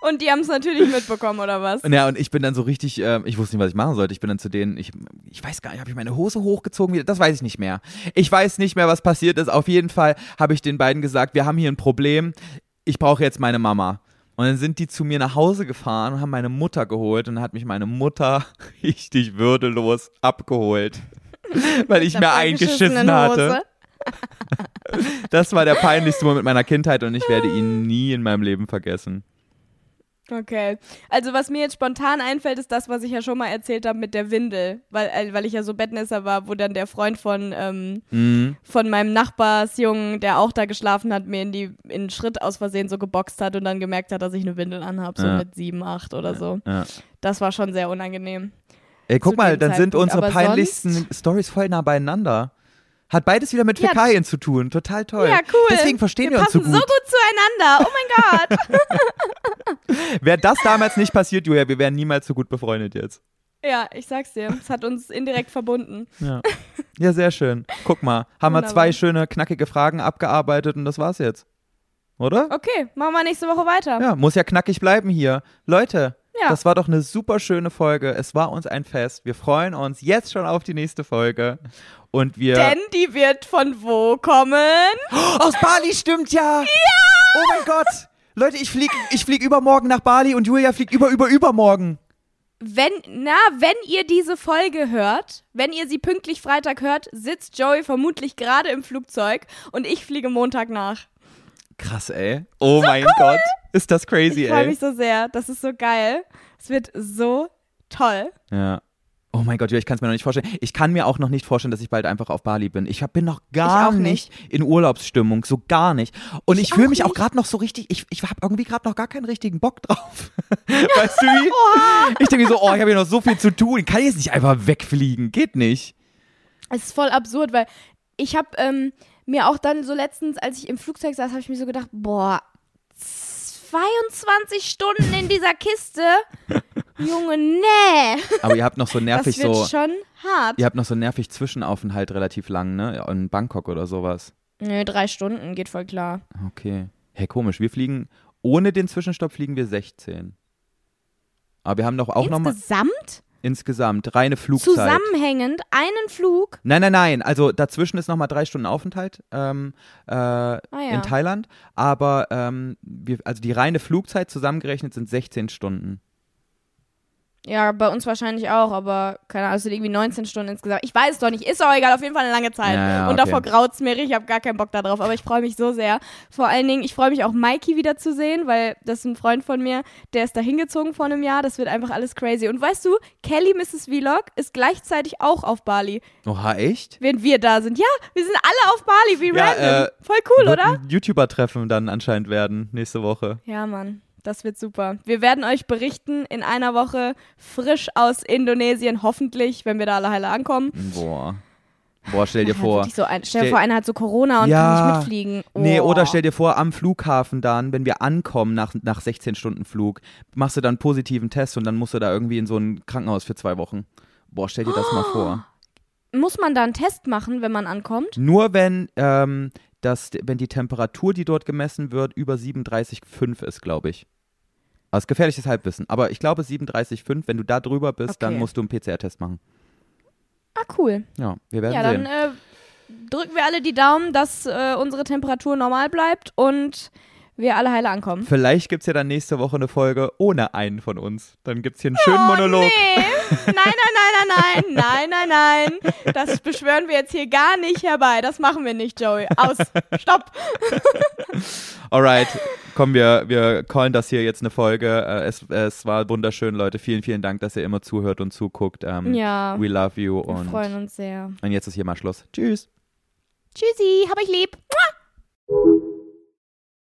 Und die haben es natürlich mitbekommen, oder was? Ja, und ich bin dann so richtig, ähm, ich wusste nicht, was ich machen sollte. Ich bin dann zu denen, ich, ich weiß gar nicht, habe ich meine Hose hochgezogen? Das weiß ich nicht mehr. Ich weiß nicht mehr, was passiert ist. Auf jeden Fall habe ich den beiden gesagt, wir haben hier ein Problem. Ich brauche jetzt meine Mama. Und dann sind die zu mir nach Hause gefahren und haben meine Mutter geholt und dann hat mich meine Mutter *laughs* richtig würdelos abgeholt, *laughs* weil ich mir eingeschissen hatte. *laughs* Das war der peinlichste Moment meiner Kindheit und ich werde ihn nie in meinem Leben vergessen. Okay. Also was mir jetzt spontan einfällt, ist das, was ich ja schon mal erzählt habe mit der Windel. Weil, äh, weil ich ja so Bettnässer war, wo dann der Freund von, ähm, Mhm. von meinem Nachbarsjungen, der auch da geschlafen hat, mir in, die, in den Schritt aus Versehen so geboxt hat und dann gemerkt hat, dass ich eine Windel anhab, so Ja. mit sieben, acht oder so. Ja. Das war schon sehr unangenehm. Ey, guck mal, dann sind Zeitpunkt. unsere Aber peinlichsten Stories voll nah beieinander. Hat beides wieder mit Ja. Fäkalien zu tun. Total toll. Ja, cool. Deswegen verstehen wir, wir uns so passen gut. so gut zueinander. Oh mein Gott. *laughs* Wäre das damals nicht passiert, Julia, wir wären niemals so gut befreundet jetzt. ja, ich sag's dir. Es hat uns indirekt verbunden. Ja. ja, sehr schön. Guck mal, haben wir Wunderbar. zwei schöne, knackige Fragen abgearbeitet und das war's jetzt. Oder? Okay, machen wir nächste Woche weiter. Ja, muss ja knackig bleiben hier. Leute, Ja. das war doch eine super schöne Folge. Es war uns ein Fest. Wir freuen uns jetzt schon auf die nächste Folge. Und wir. Denn die wird von wo kommen? Aus Bali stimmt ja! Ja! Oh mein Gott! Leute, ich flieg, ich flieg übermorgen nach Bali und Julia fliegt über, über, übermorgen. Wenn, na, wenn ihr diese Folge hört, wenn ihr sie pünktlich Freitag hört, sitzt Joey vermutlich gerade im Flugzeug und ich fliege Montag nach. Krass, ey. Oh mein Gott. Ist das crazy, Ich freue ey. mich so sehr. Das ist so geil. Es wird so toll. Ja. Oh mein Gott, Julia, ich kann es mir noch nicht vorstellen. Ich kann mir auch noch nicht vorstellen, dass ich bald einfach auf Bali bin. Ich hab, bin noch gar auch nicht. in Urlaubsstimmung, so gar nicht. Und ich, Ich fühle mich auch nicht. gerade noch so richtig, ich, ich habe irgendwie gerade noch gar keinen richtigen Bock drauf. *laughs* weißt du wie? *laughs* Ich denke mir so, oh, ich habe hier noch so viel zu tun. Ich kann jetzt nicht einfach wegfliegen. Geht nicht. Es ist voll absurd, weil ich habe ähm, mir auch dann so letztens, als ich im Flugzeug saß, habe ich mir so gedacht, boah, 22 Stunden in dieser Kiste? Junge, nee. Aber ihr habt noch so Das nervig wird so. schon hart. Ihr habt noch so nervig Zwischenaufenthalt relativ lang, ne? In Bangkok oder sowas. Nö, drei Stunden geht voll klar. Okay. Hey, komisch. Wir fliegen, ohne den Zwischenstopp fliegen wir 16. Aber wir haben doch auch nochmal Insgesamt? insgesamt reine Flugzeit. Zusammenhängend einen Flug? Nein, nein, nein. Also dazwischen ist nochmal drei Stunden Aufenthalt ähm, äh, Ah ja. in Thailand. Aber ähm, wir, also die reine Flugzeit zusammengerechnet sind 16 Stunden. Ja, bei uns wahrscheinlich auch, aber keine Ahnung, es sind irgendwie 19 Stunden insgesamt. Ich weiß es doch nicht, ist auch egal, auf jeden Fall eine lange Zeit. Ja, ja, Und okay. davor graut's mir richtig, ich habe gar keinen Bock darauf, aber ich freue mich so sehr. Vor allen Dingen, ich freue mich auch Mikey wieder zu sehen, weil das ist ein Freund von mir, der ist da hingezogen vor einem Jahr, das wird einfach alles crazy. Und weißt du, Kelly Mrs. Vlog ist gleichzeitig auch auf Bali, Oha, echt? wenn wir da sind. Ja, wir sind alle auf Bali, wie Ja, random. äh, Voll cool, Wird oder? ein YouTuber-Treffen dann anscheinend werden nächste Woche. Ja, Mann. Das wird super. Wir werden euch berichten in einer Woche frisch aus Indonesien, hoffentlich, wenn wir da alle heile ankommen. Boah. Boah, stell dir Ja, vor. So ein, stell dir Stell- vor, einer hat so Corona und Ja. kann nicht mitfliegen. Oh. Nee, oder stell dir vor, am Flughafen dann, wenn wir ankommen nach, nach 16 Stunden Flug, machst du dann einen positiven Test und dann musst du da irgendwie in so ein Krankenhaus für zwei Wochen. Boah, stell dir das mal vor. Muss man da einen Test machen, wenn man ankommt? Nur wenn, ähm, das, wenn die Temperatur, die dort gemessen wird, über 37,5 ist, glaube ich. Also gefährliches Halbwissen. Aber ich glaube 37,5, wenn du da drüber bist, dann Okay. musst du einen PCR-Test machen. Ah, cool. Ja, wir werden Ja, sehen. dann äh, drücken wir alle die Daumen, dass äh, unsere Temperatur normal bleibt und wir alle heile ankommen. Vielleicht gibt es ja dann nächste Woche eine Folge ohne einen von uns. Dann gibt es hier einen schönen Monolog. Nee. Nein, nein, nein, nein, nein, nein, nein, nein. Das beschwören wir jetzt hier gar nicht herbei. Das machen wir nicht, Joey. Aus. Stopp. *laughs* Alright, komm, wir, wir callen das hier jetzt eine Folge. Äh, es, es war wunderschön, Leute. Vielen, vielen Dank, dass ihr immer zuhört und zuguckt. Ähm, Ja. We love you Wir und, freuen uns sehr. und jetzt ist hier mal Schluss. Tschüss. Tschüssi, hab ich lieb. Mua.